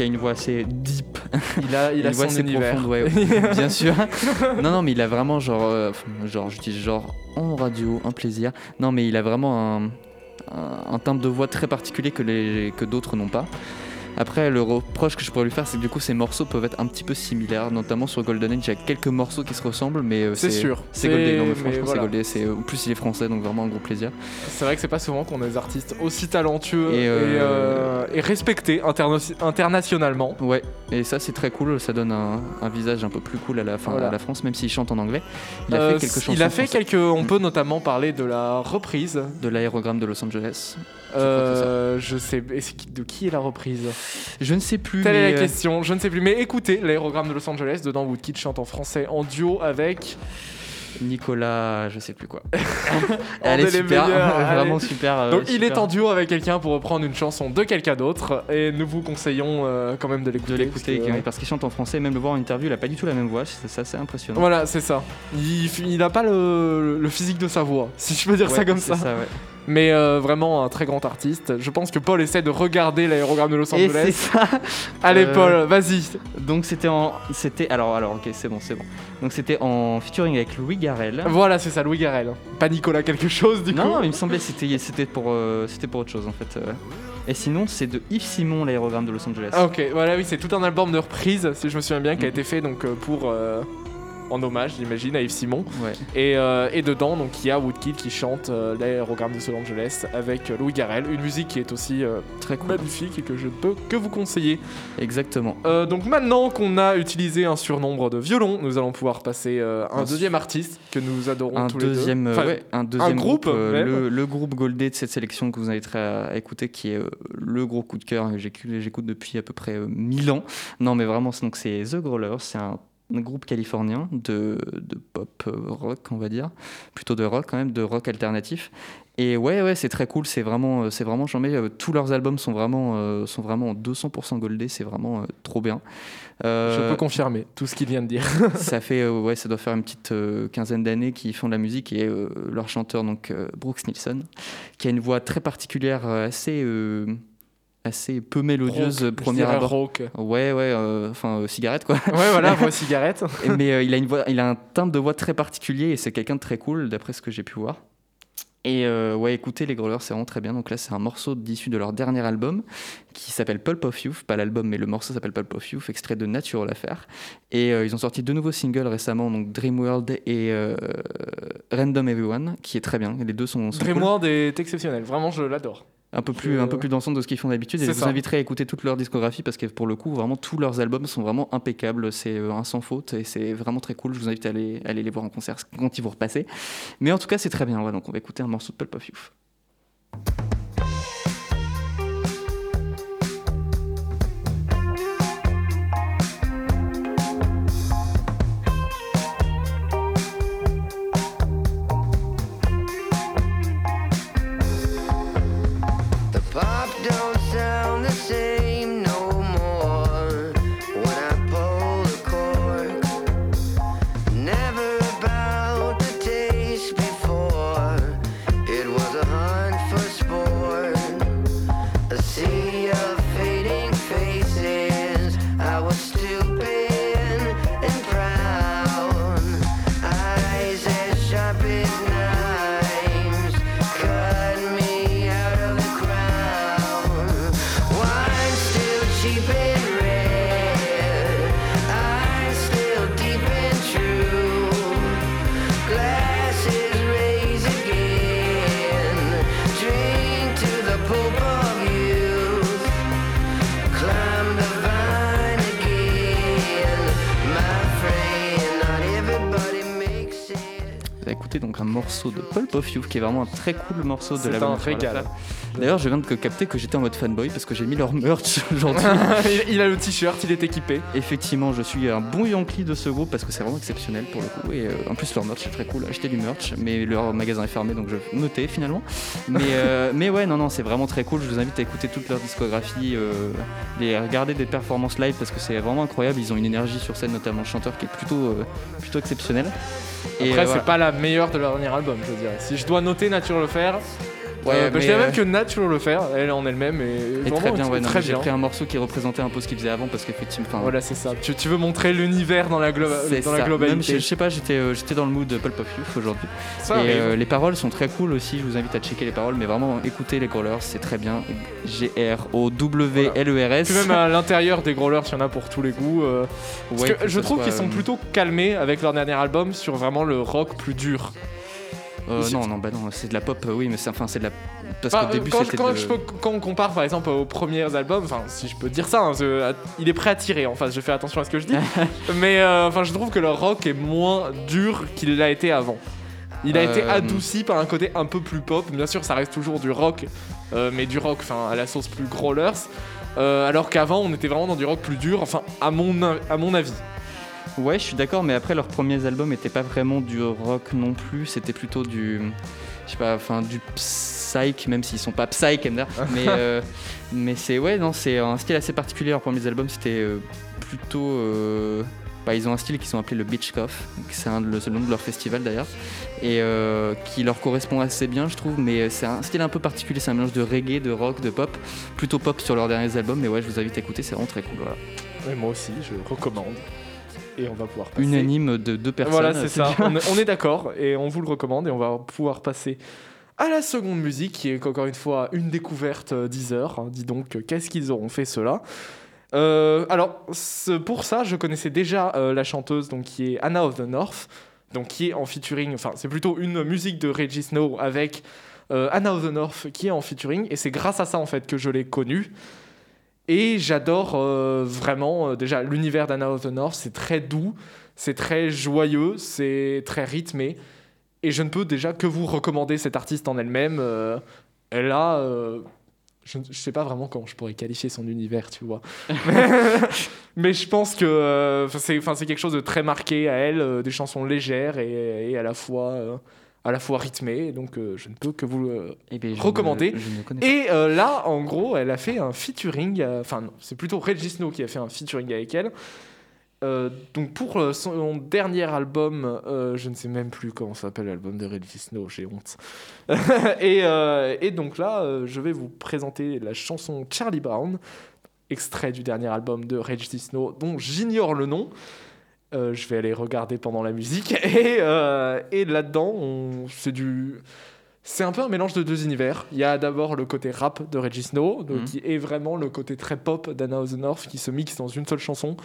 [SPEAKER 2] Qui a une voix assez deep.
[SPEAKER 3] Il a, il a
[SPEAKER 2] une voix
[SPEAKER 3] son
[SPEAKER 2] assez
[SPEAKER 3] univers.
[SPEAKER 2] profonde, ouais, bien sûr. non, non, mais il a vraiment genre, euh, genre, j'utilise genre en radio, un plaisir. Non, mais il a vraiment un, un, un timbre de voix très particulier que les que d'autres n'ont pas. Après, le reproche que je pourrais lui faire, c'est que du coup, ces morceaux peuvent être un petit peu similaires, notamment sur Golden Age. Il y a quelques morceaux qui se ressemblent, mais euh,
[SPEAKER 3] C'est sûr.
[SPEAKER 2] C'est Goldé, non, mais franchement,
[SPEAKER 3] voilà.
[SPEAKER 2] c'est Goldé. C'est, en plus, il est français, donc vraiment un gros plaisir.
[SPEAKER 3] C'est vrai que c'est pas souvent qu'on a des artistes aussi talentueux et,
[SPEAKER 2] euh,
[SPEAKER 3] euh, et respectés interna- internationalement.
[SPEAKER 2] Ouais, et ça, c'est très cool. Ça donne un, un visage un peu plus cool à la, fin,
[SPEAKER 3] Voilà.
[SPEAKER 2] à la France, même s'il chante en anglais. Il a fait quelques chansons.
[SPEAKER 3] il a fait quelques. On peut notamment parler de la reprise.
[SPEAKER 2] De l'aérogramme de Los Angeles.
[SPEAKER 3] Euh, je sais. de qui est la reprise?
[SPEAKER 2] Je ne sais plus.
[SPEAKER 3] Telle
[SPEAKER 2] mais,
[SPEAKER 3] est la
[SPEAKER 2] euh,
[SPEAKER 3] question. Je ne sais plus. Mais écoutez, l'aérogramme de Los Angeles. Dedans, Woodkid chante en français en duo avec.
[SPEAKER 2] Nicolas, je sais plus quoi. Elle
[SPEAKER 3] est
[SPEAKER 2] super, vraiment
[SPEAKER 3] allez.
[SPEAKER 2] super. euh,
[SPEAKER 3] Donc il est en duo avec quelqu'un pour reprendre une chanson de quelqu'un d'autre. Et nous vous conseillons euh, quand même de l'écouter.
[SPEAKER 2] de l'écouter
[SPEAKER 3] parce
[SPEAKER 2] qu'il chante en français, même le voir en interview, il a pas du tout la même voix, c'est c'est assez impressionnant.
[SPEAKER 3] Voilà, c'est ça. Il, il a pas le, le physique de sa voix, si je peux dire ça comme
[SPEAKER 2] c'est
[SPEAKER 3] ça.
[SPEAKER 2] ouais.
[SPEAKER 3] Mais euh, vraiment un très grand artiste. Je pense que Paul essaie de regarder l'aérogramme de Los
[SPEAKER 2] Et c'est
[SPEAKER 3] Angeles.
[SPEAKER 2] ça.
[SPEAKER 3] Allez
[SPEAKER 2] Euh,
[SPEAKER 3] Paul, vas-y.
[SPEAKER 2] Donc c'était en, c'était alors alors ok c'est bon c'est bon. Donc c'était en featuring avec Louis Garrel.
[SPEAKER 3] Voilà, c'est ça, Louis Garrel. Pas Nicolas quelque chose du
[SPEAKER 2] non,
[SPEAKER 3] coup.
[SPEAKER 2] non, il me semblait que c'était c'était pour euh, c'était pour autre chose en fait. Et sinon c'est de Yves Simon l'aérogramme de Los Angeles.
[SPEAKER 3] Ah, ok, voilà, oui, c'est tout un album de reprise, si je me souviens bien, qui a
[SPEAKER 2] Mhm.
[SPEAKER 3] été fait donc pour. euh, en hommage, j'imagine, à Yves Simon.
[SPEAKER 2] Ouais.
[SPEAKER 3] Et, euh, et dedans, donc, il y a Woodkid qui chante euh, l'aérogramme de Los Angeles avec euh, Louis Garrel. Une musique qui est aussi euh,
[SPEAKER 2] Très cool.
[SPEAKER 3] magnifique et que je ne peux que vous conseiller.
[SPEAKER 2] Exactement.
[SPEAKER 3] Donc maintenant qu'on a utilisé un surnombre de violons, nous allons pouvoir passer à un
[SPEAKER 2] Un
[SPEAKER 3] deuxième artiste que nous adorons
[SPEAKER 2] Un
[SPEAKER 3] tous les deux.
[SPEAKER 2] deuxième,
[SPEAKER 3] Enfin,
[SPEAKER 2] ouais, un deuxième
[SPEAKER 3] groupe,
[SPEAKER 2] le, le groupe Goldé de cette sélection que vous inviterez à, à écouter, qui est le gros coup de cœur que j'écoute depuis à peu près euh, 1000 ans. Non, mais vraiment, c'est- donc c'est The Growlers, c'est un groupe californien de, de pop euh, rock, on va dire, plutôt de rock quand même, de rock alternatif. Et ouais, ouais, c'est très cool, c'est vraiment, euh, c'est vraiment charmé. Euh, Tous leurs albums sont vraiment, euh, sont vraiment 200% Goldé, c'est vraiment euh, trop bien. Euh,
[SPEAKER 3] Je peux confirmer tout ce qu'il vient de dire.
[SPEAKER 2] ça fait ouais ça doit faire une petite quinzaine d'années qu'ils font de la musique et leur chanteur donc Brooks Nielsen qui a une voix très particulière assez assez peu mélodieuse
[SPEAKER 3] Rock, dirais
[SPEAKER 2] abord
[SPEAKER 3] rock.
[SPEAKER 2] ouais ouais euh, enfin euh, cigarette quoi
[SPEAKER 3] Ouais, voilà, voix cigarette.
[SPEAKER 2] Et- mais euh, il a une voix il a un timbre de voix très particulier et c'est quelqu'un de très cool d'après ce que j'ai pu voir et euh, ouais, écoutez, les Growlers, c'est vraiment très bien. Donc là, c'est un morceau issu de leur dernier album qui s'appelle Pulp of Youth. Pas l'album, mais le morceau s'appelle Pulp of Youth, extrait de Natural Affair. Et euh, ils ont sorti deux nouveaux singles récemment, donc Dreamworld et euh, Random Everyone, qui est très bien. Les deux sont, sont cool.
[SPEAKER 3] Dreamworld est exceptionnel, vraiment je l'adore.
[SPEAKER 2] Un peu plus,
[SPEAKER 3] Je-
[SPEAKER 2] un peu plus dansant de ce qu'ils font d'habitude. Et je vous inviterai à écouter toute leur discographie parce que pour le coup, vraiment tous leurs albums sont vraiment impeccables. C'est euh, un sans faute et c'est vraiment très cool. Je vous invite à aller, aller les voir en concert quand ils vont repasser. Mais en tout cas, c'est très bien. Ouais, donc on va écouter un morceau de Pulp of Youth. Un morceau de Pulp of You qui est vraiment un très cool morceau de la
[SPEAKER 3] un régal.
[SPEAKER 2] D'ailleurs, je viens de capter que j'étais en mode fanboy parce que j'ai mis leur merch aujourd'hui.
[SPEAKER 3] il, a le t-shirt, il est équipé.
[SPEAKER 2] Effectivement, je suis un bon Yankee de ce groupe parce que c'est vraiment exceptionnel pour le coup. Et euh, en plus, leur merch est très cool. Acheter du merch, mais leur magasin est fermé donc je noter finalement. Mais, euh, mais ouais, non, non, c'est vraiment très cool. Je vous invite à écouter toute leur discographie, euh, les regarder des performances live parce que c'est vraiment incroyable. Ils ont une énergie sur scène, notamment le chanteur qui est plutôt, euh, plutôt exceptionnel. Et,
[SPEAKER 3] Après, c'est
[SPEAKER 2] voilà.
[SPEAKER 3] pas la meilleure de leur dernier album, je dirais. Si je dois noter Nature le faire,
[SPEAKER 2] Ouais,
[SPEAKER 3] euh, bah, je dirais
[SPEAKER 2] euh,
[SPEAKER 3] même que Nature le faire, elle en elle-même
[SPEAKER 2] Et
[SPEAKER 3] vraiment
[SPEAKER 2] très bien, ouais, j'ai pris un morceau qui représentait un peu ce qu'ils faisaient avant parce qu'effectivement, enfin,
[SPEAKER 3] Voilà, c'est ça. Tu, tu veux montrer l'univers dans la, glo-
[SPEAKER 2] c'est
[SPEAKER 3] dans
[SPEAKER 2] ça.
[SPEAKER 3] la globalité.
[SPEAKER 2] Même, je, je sais pas, j'étais euh, j'étais dans le mood Pulp of Youth aujourd'hui. Et euh, les paroles sont très cool aussi, je vous invite à checker les paroles, mais vraiment écoutez les Growlers, c'est très bien. G-R-O-W-L-E-R-S.
[SPEAKER 3] Puis même à l'intérieur des growlers, il y en a pour tous les goûts. euh, parce
[SPEAKER 2] Ouais,
[SPEAKER 3] que je trouve qu'ils sont
[SPEAKER 2] euh,
[SPEAKER 3] plutôt calmés avec leur dernier album sur vraiment le rock plus dur.
[SPEAKER 2] Euh, non, non, bah non, c'est de la pop, euh, oui, mais c'est enfin, c'est de la. Parce
[SPEAKER 3] Enfin,
[SPEAKER 2] qu'au début,
[SPEAKER 3] quand, quand
[SPEAKER 2] de-
[SPEAKER 3] je peux- quand on compare par exemple aux premiers albums, enfin si je peux dire ça, hein, je- il est prêt à tirer en face, je fais attention à ce que je dis. mais euh, enfin je trouve que leur rock est moins dur qu'il l'a été avant. Il a
[SPEAKER 2] Euh,
[SPEAKER 3] été adouci par un côté un peu plus pop. Bien sûr, ça reste toujours du rock, mais du rock, enfin à la sauce plus growlers. Alors qu'avant, on était vraiment dans du rock plus dur. Enfin, à mon à mon avis.
[SPEAKER 2] Ouais, je suis d'accord, mais après, leurs premiers albums n'étaient pas vraiment du rock non plus, c'était plutôt du. Je sais pas, enfin, du psych, même s'ils sont pas psych, mais euh, mais c'est. Ouais, non, c'est un style assez particulier. Leurs premiers albums, c'était euh, plutôt. euh, bah, ils ont un style qu'ils ont appelé le Beach Cough, c'est un- le le nom de leur festival d'ailleurs, et euh, qui leur correspond assez bien, je trouve. Mais c'est un style un peu particulier, c'est un mélange de reggae, de rock, de pop, plutôt pop sur leurs derniers albums. Mais ouais, je vous invite à écouter, c'est vraiment très cool. Voilà.
[SPEAKER 3] Et moi aussi, je recommande. Et on va pouvoir passer.
[SPEAKER 2] Unanime de deux personnes.
[SPEAKER 3] Voilà, c'est ça. On est, on est d'accord et on vous le recommande et on va pouvoir passer à la seconde musique qui est encore une fois une découverte euh, Deezer. hein. Dis donc, euh, qu'est-ce qu'ils auront fait cela Euh, Alors, pour ça, je connaissais déjà euh, la chanteuse donc, qui est Anna of the North, donc qui est en featuring, enfin, c'est plutôt une musique de Reggie Snow avec euh, Anna of the North qui est en featuring et c'est grâce à ça en fait que je l'ai connue. Et j'adore euh, vraiment, euh, déjà, l'univers d'Anna of the North, c'est très doux, c'est très joyeux, c'est très rythmé. Et je ne peux déjà que vous recommander cette artiste en elle-même. euh, elle a. euh, je ne sais pas vraiment comment je pourrais qualifier son univers, tu vois. Mais je pense que c'est quelque chose de très marqué à elle, des chansons légères et, à, la fois, à la fois rythmées. Donc euh, je ne peux que vous le
[SPEAKER 2] Eh ne- ne connais pas.
[SPEAKER 3] et euh, là, en gros, elle a fait un featuring. euh, Enfin, non, c'est plutôt Reggie Snow qui a fait un featuring avec elle. Euh, donc, pour euh, son dernier album, euh, je ne sais même plus comment s'appelle l'album de Reggie Snow, j'ai honte. et, euh, et donc là, euh, je vais vous présenter la chanson Charlie Brown, extrait du dernier album de Reggie Snow, dont j'ignore le nom. Euh, je vais aller regarder pendant la musique. Et, euh, et là-dedans, on- c'est du. C'est un peu un mélange de deux univers. Il y a d'abord le côté rap de Reggie Snow, donc
[SPEAKER 2] Mhm.
[SPEAKER 3] qui est vraiment le côté très pop d'Anna of the North qui se mixe dans une seule chanson.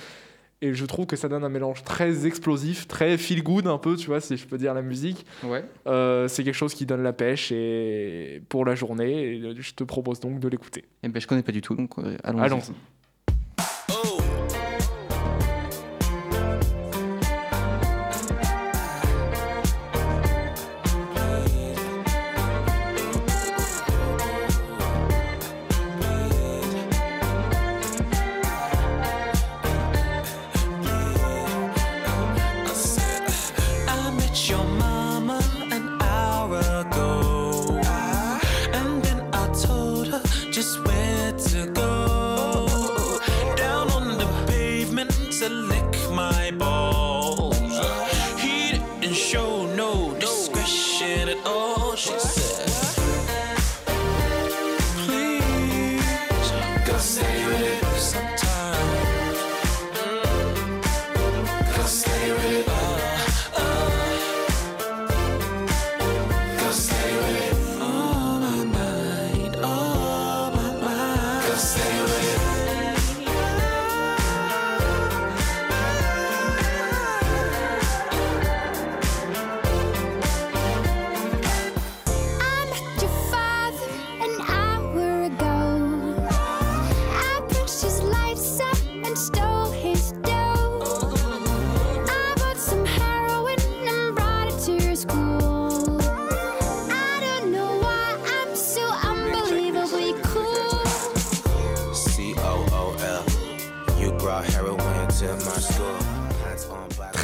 [SPEAKER 3] Et je trouve que ça donne un mélange très explosif, très feel good un peu, tu vois, si je peux dire la musique.
[SPEAKER 2] Ouais.
[SPEAKER 3] Euh, c'est quelque chose qui donne la pêche et pour la journée. Et je te propose donc de l'écouter.
[SPEAKER 2] Eh ben, je connais pas du tout, donc euh, allons-y.
[SPEAKER 3] Allons-y.
[SPEAKER 4] I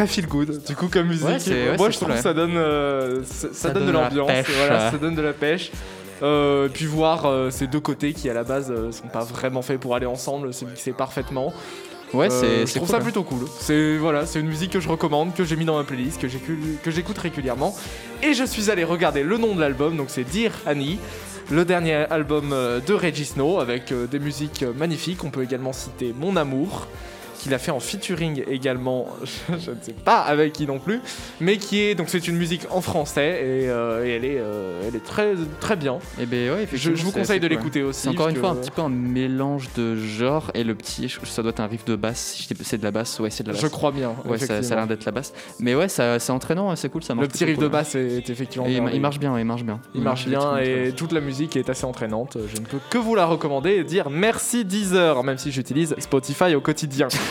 [SPEAKER 3] Très feel good, du coup, comme musique.
[SPEAKER 2] Ouais, ouais,
[SPEAKER 3] Moi, je trouve
[SPEAKER 2] cool,
[SPEAKER 3] que ça donne, euh, ça, ça
[SPEAKER 2] Ça
[SPEAKER 3] donne de
[SPEAKER 2] donne la
[SPEAKER 3] l'ambiance.
[SPEAKER 2] pêche,
[SPEAKER 3] Voilà, ça donne de la pêche. Euh, puis voir euh, ces deux côtés qui, à la base, euh, sont pas vraiment faits pour aller ensemble, c'est mixé parfaitement.
[SPEAKER 2] Ouais,
[SPEAKER 3] Euh,
[SPEAKER 2] c'est
[SPEAKER 3] je trouve
[SPEAKER 2] cool,
[SPEAKER 3] ça
[SPEAKER 2] hein.
[SPEAKER 3] plutôt cool. C'est voilà, c'est une musique que je recommande, que j'ai mis dans ma playlist, que j'écoute régulièrement. Et je suis allé regarder le nom de l'album, donc c'est Dear Annie, le dernier album euh, de Reggie Snow avec des musiques magnifiques. On peut également citer Mon Amour qu'il a fait en featuring également, je ne sais pas avec qui non plus, mais qui est donc c'est une musique en français et, euh, et elle est euh, elle est très très bien.
[SPEAKER 2] Eh ben ouais,
[SPEAKER 3] Je, vous conseille de l'écouter
[SPEAKER 2] ouais.
[SPEAKER 3] aussi.
[SPEAKER 2] C'est encore une fois un petit peu un mélange de genres et le petit, ça doit être un riff de basse. C'est de la basse, ouais, c'est de la basse.
[SPEAKER 3] Je crois bien.
[SPEAKER 2] Ouais, ça, ça a l'air d'être la basse. Mais ouais, ça- c'est entraînant, hein, c'est cool, ça marche.
[SPEAKER 3] Le petit riff de basse est effectivement.
[SPEAKER 2] Et
[SPEAKER 3] bien.
[SPEAKER 2] il marche bien, il marche bien.
[SPEAKER 3] Il marche bien et toute la musique est assez entraînante. Je ne peux que vous la recommander et dire merci Deezer, même si j'utilise Spotify au quotidien.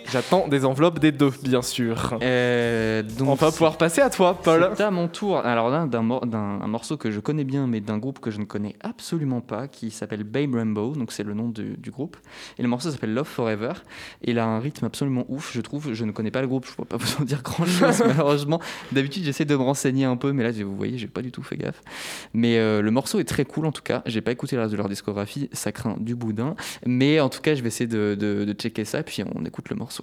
[SPEAKER 3] J'attends des enveloppes des deux, bien sûr.
[SPEAKER 2] Euh, donc,
[SPEAKER 3] On va pouvoir passer à toi, Paul.
[SPEAKER 2] C'est à mon tour. Alors là, d'un mor- d'un- un morceau que je connais bien, mais d'un groupe que je ne connais absolument pas, qui s'appelle Babe Rainbow, donc c'est le nom du, du groupe. Et le morceau s'appelle Love Forever. Et il a un rythme absolument ouf, je trouve. Je ne connais pas le groupe, je ne peux pas vous en dire grand chose, malheureusement. D'habitude, j'essaie de me renseigner un peu, mais là, vous voyez, j'ai pas du tout fait gaffe. Mais euh, le morceau est très cool en tout cas. J'ai pas écouté le reste de leur discographie, ça craint du boudin. Mais en tout cas, je vais essayer de, de- de checker ça, puis on écoute le morceau.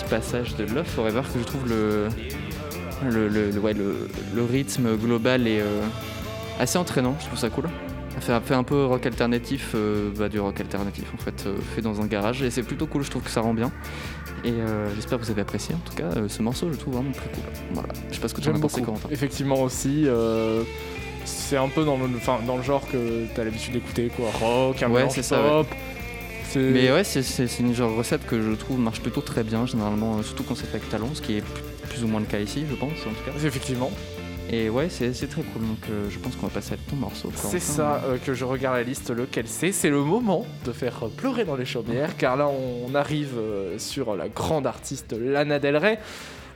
[SPEAKER 2] Petit passage de Love Forever que je trouve le, le, le, ouais, le, le rythme global est euh, assez entraînant, je trouve ça cool. Ça fait, fait un peu rock alternatif, euh, bah, du rock alternatif en fait, euh, fait dans un garage et c'est plutôt cool, je trouve que ça rend bien. Et j'espère que vous avez apprécié en tout cas ce morceau, je le trouve vraiment très cool. Voilà, je sais pas ce que tu en as pensé. Corentin.
[SPEAKER 3] Effectivement aussi. c'est un peu dans le, enfin, dans le genre que t'as l'habitude d'écouter, quoi. Rock, un
[SPEAKER 2] Ouais,
[SPEAKER 3] mélange
[SPEAKER 2] c'est ça,
[SPEAKER 3] pop.
[SPEAKER 2] Mais ouais, c'est- une genre recette que je trouve marche plutôt très bien généralement, euh, surtout quand c'est fait avec talent, ce qui est plus- ou moins le cas ici, je pense en tout cas.
[SPEAKER 3] Effectivement.
[SPEAKER 2] Et ouais, c'est très cool, donc euh, je pense qu'on va passer à ton morceau.
[SPEAKER 3] C'est ça euh, que je regarde la liste, lequel c'est. C'est le moment de faire pleurer dans les chaumières, car là on arrive euh, sur la grande artiste Lana Del Rey.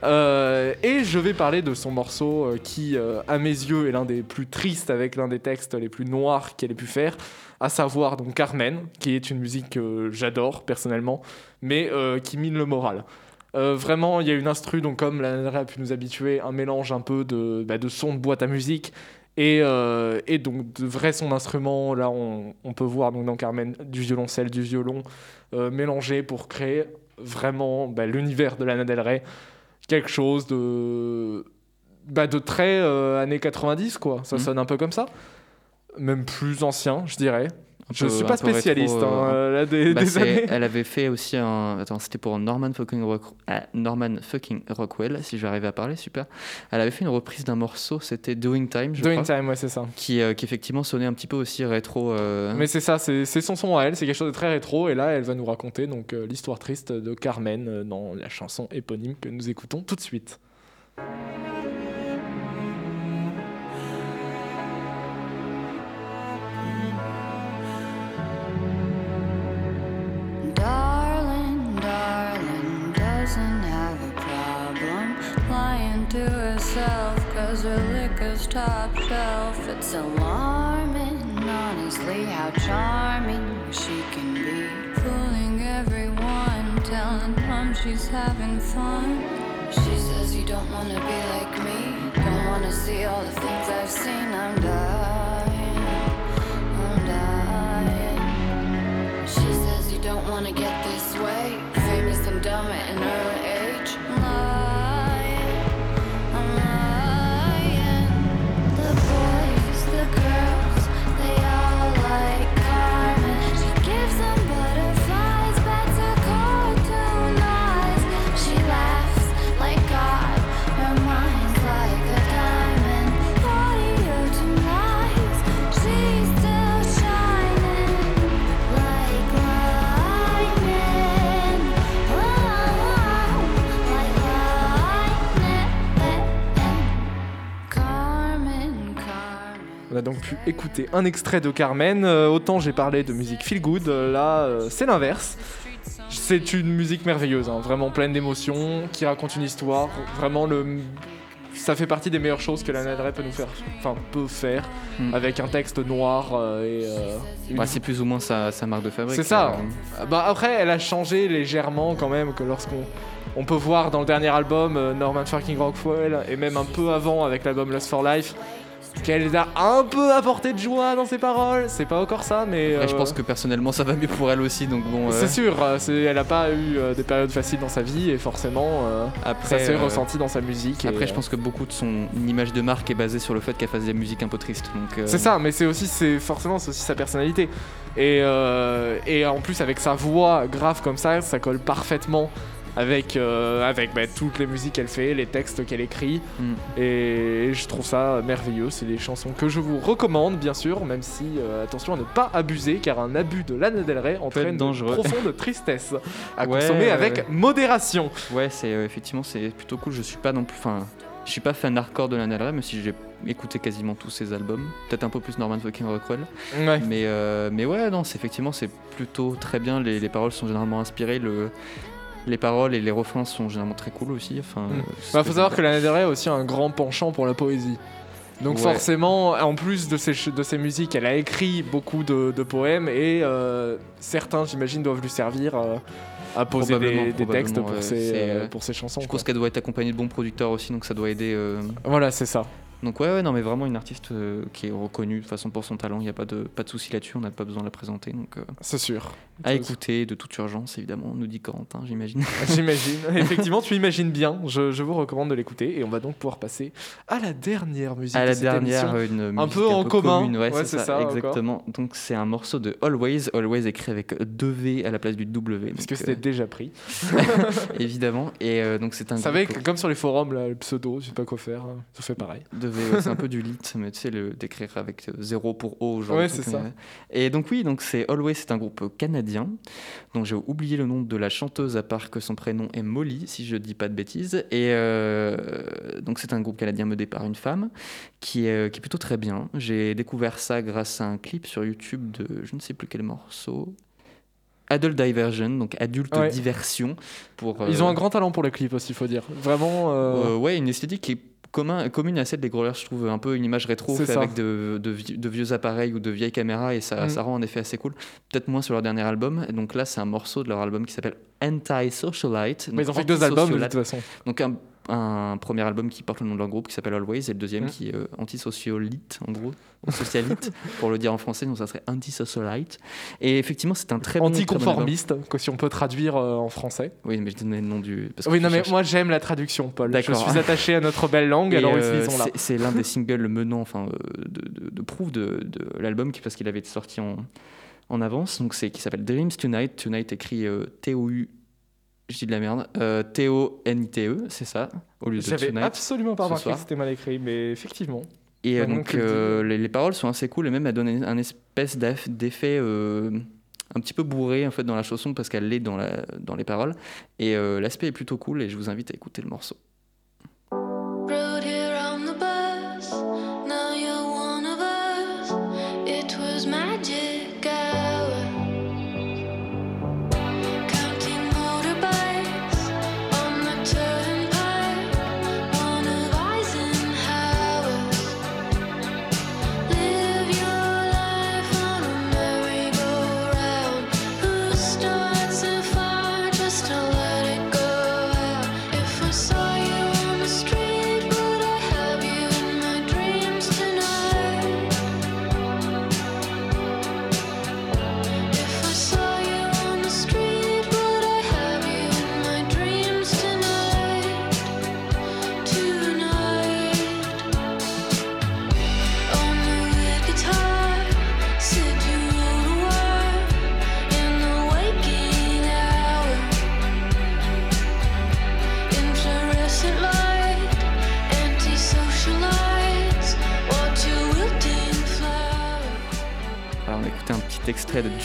[SPEAKER 3] Et je vais parler de son morceau qui, à mes yeux, est l'un des plus tristes avec l'un des textes les plus noirs qu'elle ait pu faire, à savoir donc Carmen, qui est une musique que j'adore personnellement, mais euh, qui mine le moral. Euh, vraiment, il y a une instru, donc comme Rey a pu nous habituer, un mélange un peu de, bah, de son de boîte à musique et, euh, et donc de vrai son d'instrument, là on, on peut voir donc dans Carmen du violoncelle, du violon mélangé pour créer vraiment bah, l'univers de Lana Del Rey, quelque chose de, bah, de très années 90 quoi, ça
[SPEAKER 2] Mhm.
[SPEAKER 3] sonne un peu comme ça, même plus ancien je dirais.
[SPEAKER 2] Un
[SPEAKER 3] Je
[SPEAKER 2] peu-
[SPEAKER 3] suis pas
[SPEAKER 2] rétro,
[SPEAKER 3] spécialiste
[SPEAKER 2] euh,
[SPEAKER 3] hein, euh, là, des,
[SPEAKER 2] Bah,
[SPEAKER 3] des
[SPEAKER 2] c'est-
[SPEAKER 3] années.
[SPEAKER 2] Elle avait fait aussi un. Attends, c'était pour Norman fucking, Rock- ah, Norman fucking Rockwell, si j'arrivais à parler, super. Elle avait fait une reprise d'un morceau, c'était Doing Time, je
[SPEAKER 3] Doing
[SPEAKER 2] crois,
[SPEAKER 3] Time, ouais c'est ça.
[SPEAKER 2] Qui, euh, qui effectivement sonnait un petit peu aussi rétro. euh,
[SPEAKER 3] Mais c'est ça, c'est son son à elle, c'est quelque chose de très rétro, et là elle va nous raconter donc euh, l'histoire triste de Carmen euh, dans la chanson éponyme que nous écoutons tout de suite.
[SPEAKER 1] To herself. Cause
[SPEAKER 6] her liquor's top shelf. It's alarming, honestly, how charming she can be. Fooling everyone, telling them she's having fun. She says you don't wanna be like me. Don't wanna see all the things I've seen. I'm dying, I'm dying. She says you don't wanna get this way. Famous and dumb at an early age. Lying,
[SPEAKER 3] pu écouter un extrait de Carmen. Euh, autant j'ai parlé de musique feel good, euh, là euh, c'est l'inverse. C'est une musique merveilleuse, hein, vraiment pleine d'émotions, qui raconte une histoire. Vraiment, le... ça fait partie des meilleures choses que Lana Del Rey peut nous faire, enfin peut faire,
[SPEAKER 2] Mm.
[SPEAKER 3] avec un texte noir euh, et. euh, une-
[SPEAKER 2] Ouais, c'est plus ou moins sa, sa marque de fabrique.
[SPEAKER 3] c'est ça.
[SPEAKER 2] euh,
[SPEAKER 3] Ah Bah après, elle a changé légèrement quand même que lorsqu'on on peut voir dans le dernier album Norman fucking Rockwell et même un peu avant avec l'album Lost for Life qu'elle a un peu apporté de joie dans ses paroles. C'est pas encore ça, mais
[SPEAKER 2] Après, je
[SPEAKER 3] euh,
[SPEAKER 2] pense que personnellement, ça va mieux pour elle aussi, donc bon. euh,
[SPEAKER 3] c'est sûr. euh, elle a pas eu euh, des périodes faciles dans sa vie et forcément euh,
[SPEAKER 2] Après,
[SPEAKER 3] ça s'est
[SPEAKER 2] euh,
[SPEAKER 3] ressenti dans sa musique. et,
[SPEAKER 2] Après, je
[SPEAKER 3] euh,
[SPEAKER 2] pense que beaucoup de son image de marque est basée sur le fait qu'elle fasse des musiques un peu tristes. Donc, euh,
[SPEAKER 3] C'est ça, mais c'est aussi, c'est forcément, c'est aussi sa personnalité. Et, euh, et en plus, avec sa voix grave comme ça, ça colle parfaitement avec, euh, avec bah, toutes les musiques qu'elle fait, les textes qu'elle écrit.
[SPEAKER 2] Mm.
[SPEAKER 3] Et je trouve ça merveilleux. C'est des chansons que je vous recommande, bien sûr, même si, euh, attention à ne pas abuser, car un abus de Lana Del Rey entraîne
[SPEAKER 2] dangereux.
[SPEAKER 3] profonde tristesse à
[SPEAKER 2] Ouais,
[SPEAKER 3] consommer avec
[SPEAKER 2] ouais.
[SPEAKER 3] modération.
[SPEAKER 2] Ouais, c'est euh, effectivement c'est plutôt cool. Je suis pas non plus, enfin, je suis pas fan hardcore de Lana Del Rey, même si j'ai écouté quasiment tous ses albums. Peut-être un peu plus Norman fucking Rockwell.
[SPEAKER 3] Ouais.
[SPEAKER 2] Mais euh, mais ouais, non, c'est effectivement c'est plutôt très bien. Les, les paroles sont généralement inspirées. Le les paroles et les refrains sont généralement très cool aussi. Enfin,
[SPEAKER 3] Mm.
[SPEAKER 2] euh,
[SPEAKER 3] Bah, faut savoir que Del Rey a aussi un grand penchant pour la poésie. Donc
[SPEAKER 2] Ouais.
[SPEAKER 3] forcément, en plus de ses, de ses musiques, elle a écrit beaucoup de, de poèmes et euh, certains, j'imagine, doivent lui servir euh, à poser des, des textes pour, ses, pour ses chansons.
[SPEAKER 2] Je
[SPEAKER 3] quoi.
[SPEAKER 2] pense qu'elle doit être accompagnée de bons producteurs aussi, donc ça doit aider.
[SPEAKER 3] Voilà, c'est ça.
[SPEAKER 2] Donc ouais, ouais, non, mais vraiment une artiste euh, qui est reconnue de façon pour son talent. Il n'y a pas de pas de souci là-dessus. On n'a pas besoin de la présenter. Donc euh,
[SPEAKER 3] C'est sûr.
[SPEAKER 2] à écouter de toute urgence, évidemment. Nous dit Corentin, j'imagine.
[SPEAKER 3] J'imagine. Effectivement, tu imagines bien. Je, je vous recommande de l'écouter et on va donc pouvoir passer à la dernière musique.
[SPEAKER 2] À
[SPEAKER 3] de
[SPEAKER 2] la
[SPEAKER 3] cette
[SPEAKER 2] dernière,
[SPEAKER 3] émission.
[SPEAKER 2] euh,
[SPEAKER 3] un peu en commun.
[SPEAKER 2] commune, ouais,
[SPEAKER 3] Ouais,
[SPEAKER 2] c'est ça, exactement. Donc c'est un morceau de Always, Always écrit avec deux V à la place du W.
[SPEAKER 3] Parce que c'était
[SPEAKER 2] euh,
[SPEAKER 3] déjà pris.
[SPEAKER 2] évidemment. Et donc c'est un
[SPEAKER 3] Vous savez, comme sur les forums, là, le pseudo, je sais pas quoi faire. hein, Ça fait pareil.
[SPEAKER 2] de Ouais, c'est un peu du lit, mais tu sais, le d'écrire avec euh, zéro pour O. Genre
[SPEAKER 3] Ouais, c'est ça.
[SPEAKER 2] euh. Et donc oui, donc c'est Always, c'est un groupe canadien dont j'ai oublié le nom de la chanteuse à part que son prénom est Molly, si je dis pas de bêtises. Et euh, donc c'est un groupe canadien mené par une femme qui est, qui est plutôt très bien. J'ai découvert ça grâce à un clip sur YouTube de je ne sais plus quel morceau. Adult Diversion, donc adulte
[SPEAKER 3] Ouais.
[SPEAKER 2] diversion. Pour,
[SPEAKER 3] Ils
[SPEAKER 2] euh,
[SPEAKER 3] ont un grand talent pour les clips aussi, il faut dire. Vraiment. euh,
[SPEAKER 2] euh, ouais, une esthétique qui est commun, commune à celle des Growlers, je trouve un peu une image rétro
[SPEAKER 3] C'est
[SPEAKER 2] fait
[SPEAKER 3] ça.
[SPEAKER 2] avec de, de vi- de vieux appareils ou de vieilles caméras et ça,
[SPEAKER 3] Mm.
[SPEAKER 2] ça rend en effet assez cool. Peut-être moins sur leur dernier album. Donc là, c'est un morceau de leur album qui s'appelle Anti-Socialite.
[SPEAKER 3] Mais ils ont fait deux albums de toute façon.
[SPEAKER 2] Donc un, un premier album qui porte le nom de leur groupe qui s'appelle Always et le deuxième
[SPEAKER 3] Mm.
[SPEAKER 2] qui est euh, Antisociolite en gros, socialite pour le dire en français, donc ça serait Antisocialite. Et effectivement, c'est un très bon très bon.
[SPEAKER 3] Anticonformiste, que si on peut traduire euh, en français.
[SPEAKER 2] Oui, mais je donnais le nom du. parce que
[SPEAKER 3] Oui, non, mais moi j'aime la traduction, Paul. Je suis attaché à notre belle langue,
[SPEAKER 2] Et,
[SPEAKER 3] alors
[SPEAKER 2] euh,
[SPEAKER 3] utilisons-la.
[SPEAKER 2] c'est- l'un des singles menant, enfin, euh, de, de, de proof de, de l'album, qui- parce qu'il avait été sorti en, en avance, donc c'est qui s'appelle Dreams Tonight. Tonight écrit euh, T-O-U, je dis de la merde, euh, T-O-N-I-T-E, c'est ça, au lieu de
[SPEAKER 3] J'avais absolument pas remarqué que c'était mal écrit, mais effectivement.
[SPEAKER 2] Et euh,
[SPEAKER 3] Maintenant
[SPEAKER 2] donc euh, les, les paroles sont assez cool et même elles donnent un espèce d'effet euh, un petit peu bourré en fait dans la chanson parce qu'elle l'est dans, la, dans les paroles. Et l'aspect est plutôt cool et je vous invite à écouter le morceau.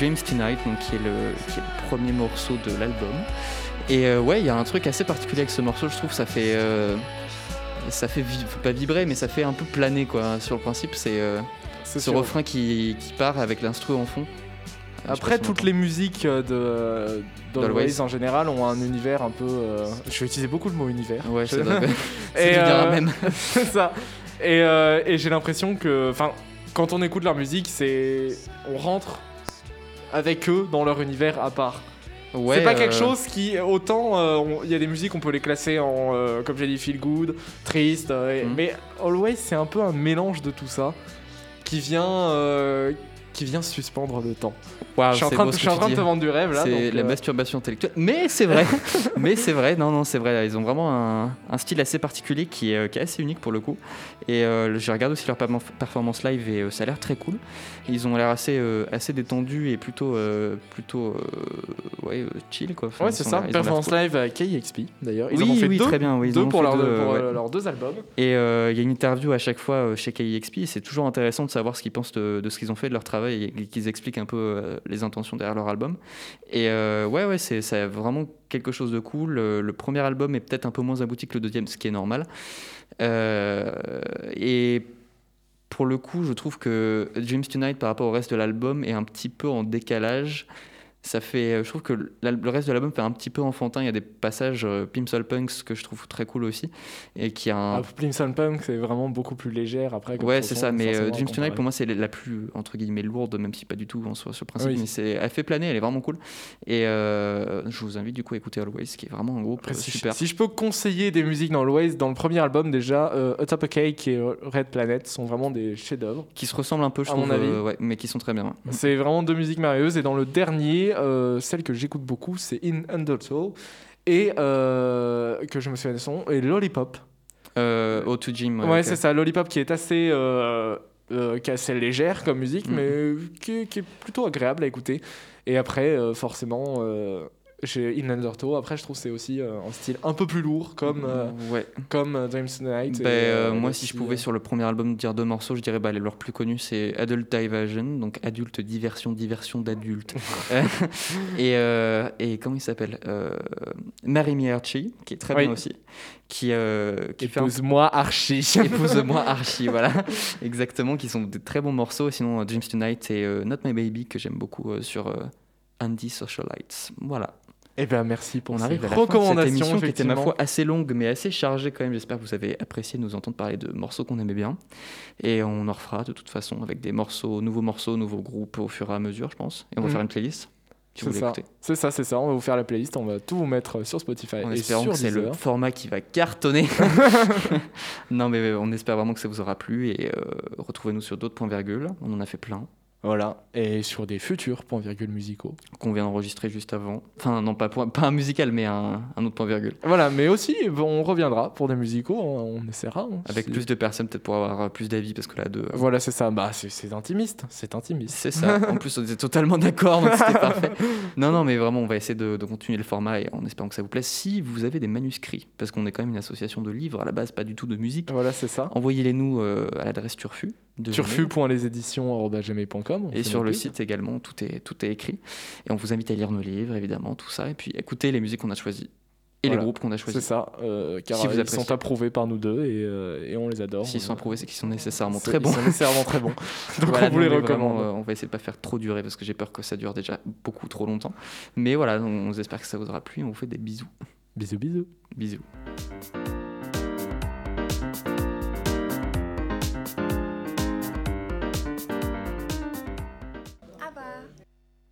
[SPEAKER 2] Dreams Tonight, donc, qui, est le, qui est le premier morceau de l'album. Et euh, ouais, il y a un truc assez particulier avec ce morceau, je trouve, ça fait. euh, ça fait vi- pas vibrer, mais ça fait un peu planer quoi. Sur le principe, c'est euh, ce
[SPEAKER 3] sûr.
[SPEAKER 2] refrain qui, qui part avec l'instru en fond.
[SPEAKER 3] Après,
[SPEAKER 2] si
[SPEAKER 3] toutes les musiques euh, de
[SPEAKER 2] D'Always.
[SPEAKER 3] d'Always en général ont un univers un peu. euh, Je vais utiliser beaucoup le mot univers.
[SPEAKER 2] Ouais, c'est bien
[SPEAKER 3] euh,
[SPEAKER 2] même.
[SPEAKER 3] c'est ça. Et, euh, et j'ai l'impression que, enfin, quand on écoute leur musique, c'est, on rentre avec eux dans leur univers à part.
[SPEAKER 2] Ouais,
[SPEAKER 3] c'est pas quelque
[SPEAKER 2] euh,
[SPEAKER 3] chose qui, autant, euh, il y a des musiques, on peut les classer en, euh, comme j'ai dit, feel good, triste, euh,
[SPEAKER 2] Mhm.
[SPEAKER 3] mais Always, c'est un peu un mélange de tout ça qui vient, qui vient suspendre le temps. je suis en train, de, je en train te vendre du rêve là.
[SPEAKER 2] C'est la
[SPEAKER 3] euh,
[SPEAKER 2] masturbation intellectuelle. Mais c'est vrai. mais c'est vrai. Non, non, c'est vrai. Ils ont vraiment un, un style assez particulier qui est, euh, qui est assez unique pour le coup. Et euh, j'ai regardé aussi leur perform- performance live et euh, ça a l'air très cool. Ils ont l'air assez, assez détendus et plutôt, plutôt ouais, chill quoi. Enfin,
[SPEAKER 3] Ouais, c'est ça. Performance
[SPEAKER 2] cool.
[SPEAKER 3] live avec KXP d'ailleurs. Ils
[SPEAKER 2] Oui,
[SPEAKER 3] en ont fait
[SPEAKER 2] oui,
[SPEAKER 3] deux,
[SPEAKER 2] très bien. Oui, ils
[SPEAKER 3] deux
[SPEAKER 2] ont
[SPEAKER 3] pour, leur-
[SPEAKER 2] deux,
[SPEAKER 3] pour,
[SPEAKER 2] ouais.
[SPEAKER 3] leurs deux albums.
[SPEAKER 2] Et il y a une interview à chaque fois chez KIXP et c'est toujours intéressant de savoir ce qu'ils pensent de, de ce qu'ils ont fait, de leur travail et qu'ils expliquent un peu euh, les intentions derrière leur album. Et euh, ouais, ouais, c'est vraiment quelque chose de cool. Euh, le premier album est peut-être un peu moins abouti que le deuxième, ce qui est normal. Et pour le coup, je trouve que Dreams Tonight par rapport au reste de l'album est un petit peu en décalage. Ça fait, je trouve que le reste de l'album fait un petit peu enfantin. Il y a des passages euh, Pimsol Punks que je trouve très cool aussi et qui a un,
[SPEAKER 3] Ah, Punk, c'est vraiment beaucoup plus légère après.
[SPEAKER 2] Ouais, c'est ça, mais euh, Dreams Tonight pour moi c'est la plus entre guillemets lourde, même si pas du tout en soi sur le principe,
[SPEAKER 3] Oui.
[SPEAKER 2] mais c'est elle fait planer, elle est vraiment cool. Et euh, je vous invite du coup à écouter Always, qui est vraiment un groupe
[SPEAKER 3] Après,
[SPEAKER 2] euh,
[SPEAKER 3] si,
[SPEAKER 2] super.
[SPEAKER 3] Je, si je peux conseiller des musiques dans Always, dans le premier album déjà, euh, Atop a Cake et euh, Red Planet sont vraiment des chefs-d'œuvre.
[SPEAKER 2] Qui se ressemblent un peu, je
[SPEAKER 3] À
[SPEAKER 2] trouve,
[SPEAKER 3] mon avis.
[SPEAKER 2] euh, ouais, mais qui sont très bien.
[SPEAKER 3] C'est vraiment deux musiques merveilleuses. Et dans le dernier, euh, celle que j'écoute beaucoup, c'est In Undertow et euh, que je me souviens de son et Lollipop.
[SPEAKER 2] Euh, O2 Jim.
[SPEAKER 3] Ouais, c'est ça. Lollipop qui est assez, euh, qui est assez légère comme musique,
[SPEAKER 2] Mhm.
[SPEAKER 3] mais qui, qui est plutôt agréable à écouter. Et après, euh, forcément, euh, j'ai In Undertow. Après, je trouve c'est aussi euh, un style un peu plus lourd, comme, euh,
[SPEAKER 2] Ouais.
[SPEAKER 3] comme euh, Dreams Tonight.
[SPEAKER 2] Ben,
[SPEAKER 3] et,
[SPEAKER 2] euh,
[SPEAKER 3] euh,
[SPEAKER 2] moi, si je pouvais
[SPEAKER 3] euh,
[SPEAKER 2] sur le premier album dire deux morceaux, je dirais bah, leur plus connu c'est Adult Diversion, donc adulte diversion, diversion d'adulte. Euh, et, euh, et comment il s'appelle euh, Mary Me Archie, qui est très
[SPEAKER 3] Oui.
[SPEAKER 2] bien aussi, qui, euh, qui fait un
[SPEAKER 3] Épouse-moi Archie.
[SPEAKER 2] Épouse-moi Archie, voilà. Exactement, qui sont des très bons morceaux. Sinon, euh, Dreams Tonight et euh, Not My Baby, que j'aime beaucoup euh, sur euh, Andy Socialites. Voilà.
[SPEAKER 3] Eh bien, merci pour
[SPEAKER 2] On arrive à la fin de cette émission qui était ma foi assez longue, mais assez chargée quand même. J'espère que vous avez apprécié de nous entendre parler de morceaux qu'on aimait bien. Et on en refera de toute façon avec des morceaux, nouveaux morceaux, nouveaux groupes au fur et à mesure, je pense. Et on va
[SPEAKER 3] Mhm.
[SPEAKER 2] faire une playlist. Si vous
[SPEAKER 3] C'est ça. C'est ça, c'est ça. On va vous faire la playlist. On va tout vous mettre sur Spotify
[SPEAKER 2] En
[SPEAKER 3] et
[SPEAKER 2] espérant
[SPEAKER 3] sur
[SPEAKER 2] que c'est le format qui va cartonner. non, mais on espère vraiment que ça vous aura plu et euh, retrouvez-nous sur d'autres points virgules. On en a fait plein
[SPEAKER 3] Voilà. Et sur des futurs points virgules musicaux.
[SPEAKER 2] qu'on vient d'enregistrer juste avant. Enfin, non, pas, point- pas un musical, mais un, un autre point virgule.
[SPEAKER 3] Voilà, mais aussi, on reviendra pour des musicaux. On, essaiera. hein.
[SPEAKER 2] Avec plus de personnes, peut-être pour avoir euh, plus d'avis, parce que là, deux.
[SPEAKER 3] Voilà, c'est ça. Bah, c'est- intimiste. C'est intimiste.
[SPEAKER 2] C'est ça. En plus, on était totalement d'accord, donc c'était parfait. Non, non, mais vraiment, on va essayer de, de continuer le format et en espérant que ça vous plaise. Si vous avez des manuscrits, parce qu'on est quand même une association de livres à la base, pas du tout de musique,
[SPEAKER 3] Voilà, c'est ça.
[SPEAKER 2] envoyez-les nous euh, à l'adresse Turfu. de Et sur le site également, tout est, tout est écrit. Et on vous invite à lire nos livres, évidemment, tout ça. Et puis écouter les musiques qu'on a choisies et
[SPEAKER 3] Voilà.
[SPEAKER 2] les groupes qu'on a
[SPEAKER 3] C'est
[SPEAKER 2] choisis.
[SPEAKER 3] ça, euh, car
[SPEAKER 2] Si vous
[SPEAKER 3] ils
[SPEAKER 2] appréciez.
[SPEAKER 3] sont approuvés par nous deux et, euh, et on les adore.
[SPEAKER 2] S'ils sont approuvés, c'est qu'ils sont nécessairement
[SPEAKER 3] C'est-
[SPEAKER 2] très bons.
[SPEAKER 3] Ils sont nécessairement très bons. Donc
[SPEAKER 2] Voilà,
[SPEAKER 3] on vous les
[SPEAKER 2] vraiment,
[SPEAKER 3] recommande.
[SPEAKER 2] euh, on va essayer de pas faire trop durer parce que j'ai peur que ça dure déjà beaucoup trop longtemps. Mais voilà, on, on espère que ça vous aura plu. On vous fait des bisous.
[SPEAKER 3] Bisous, bisous.
[SPEAKER 2] Bisous.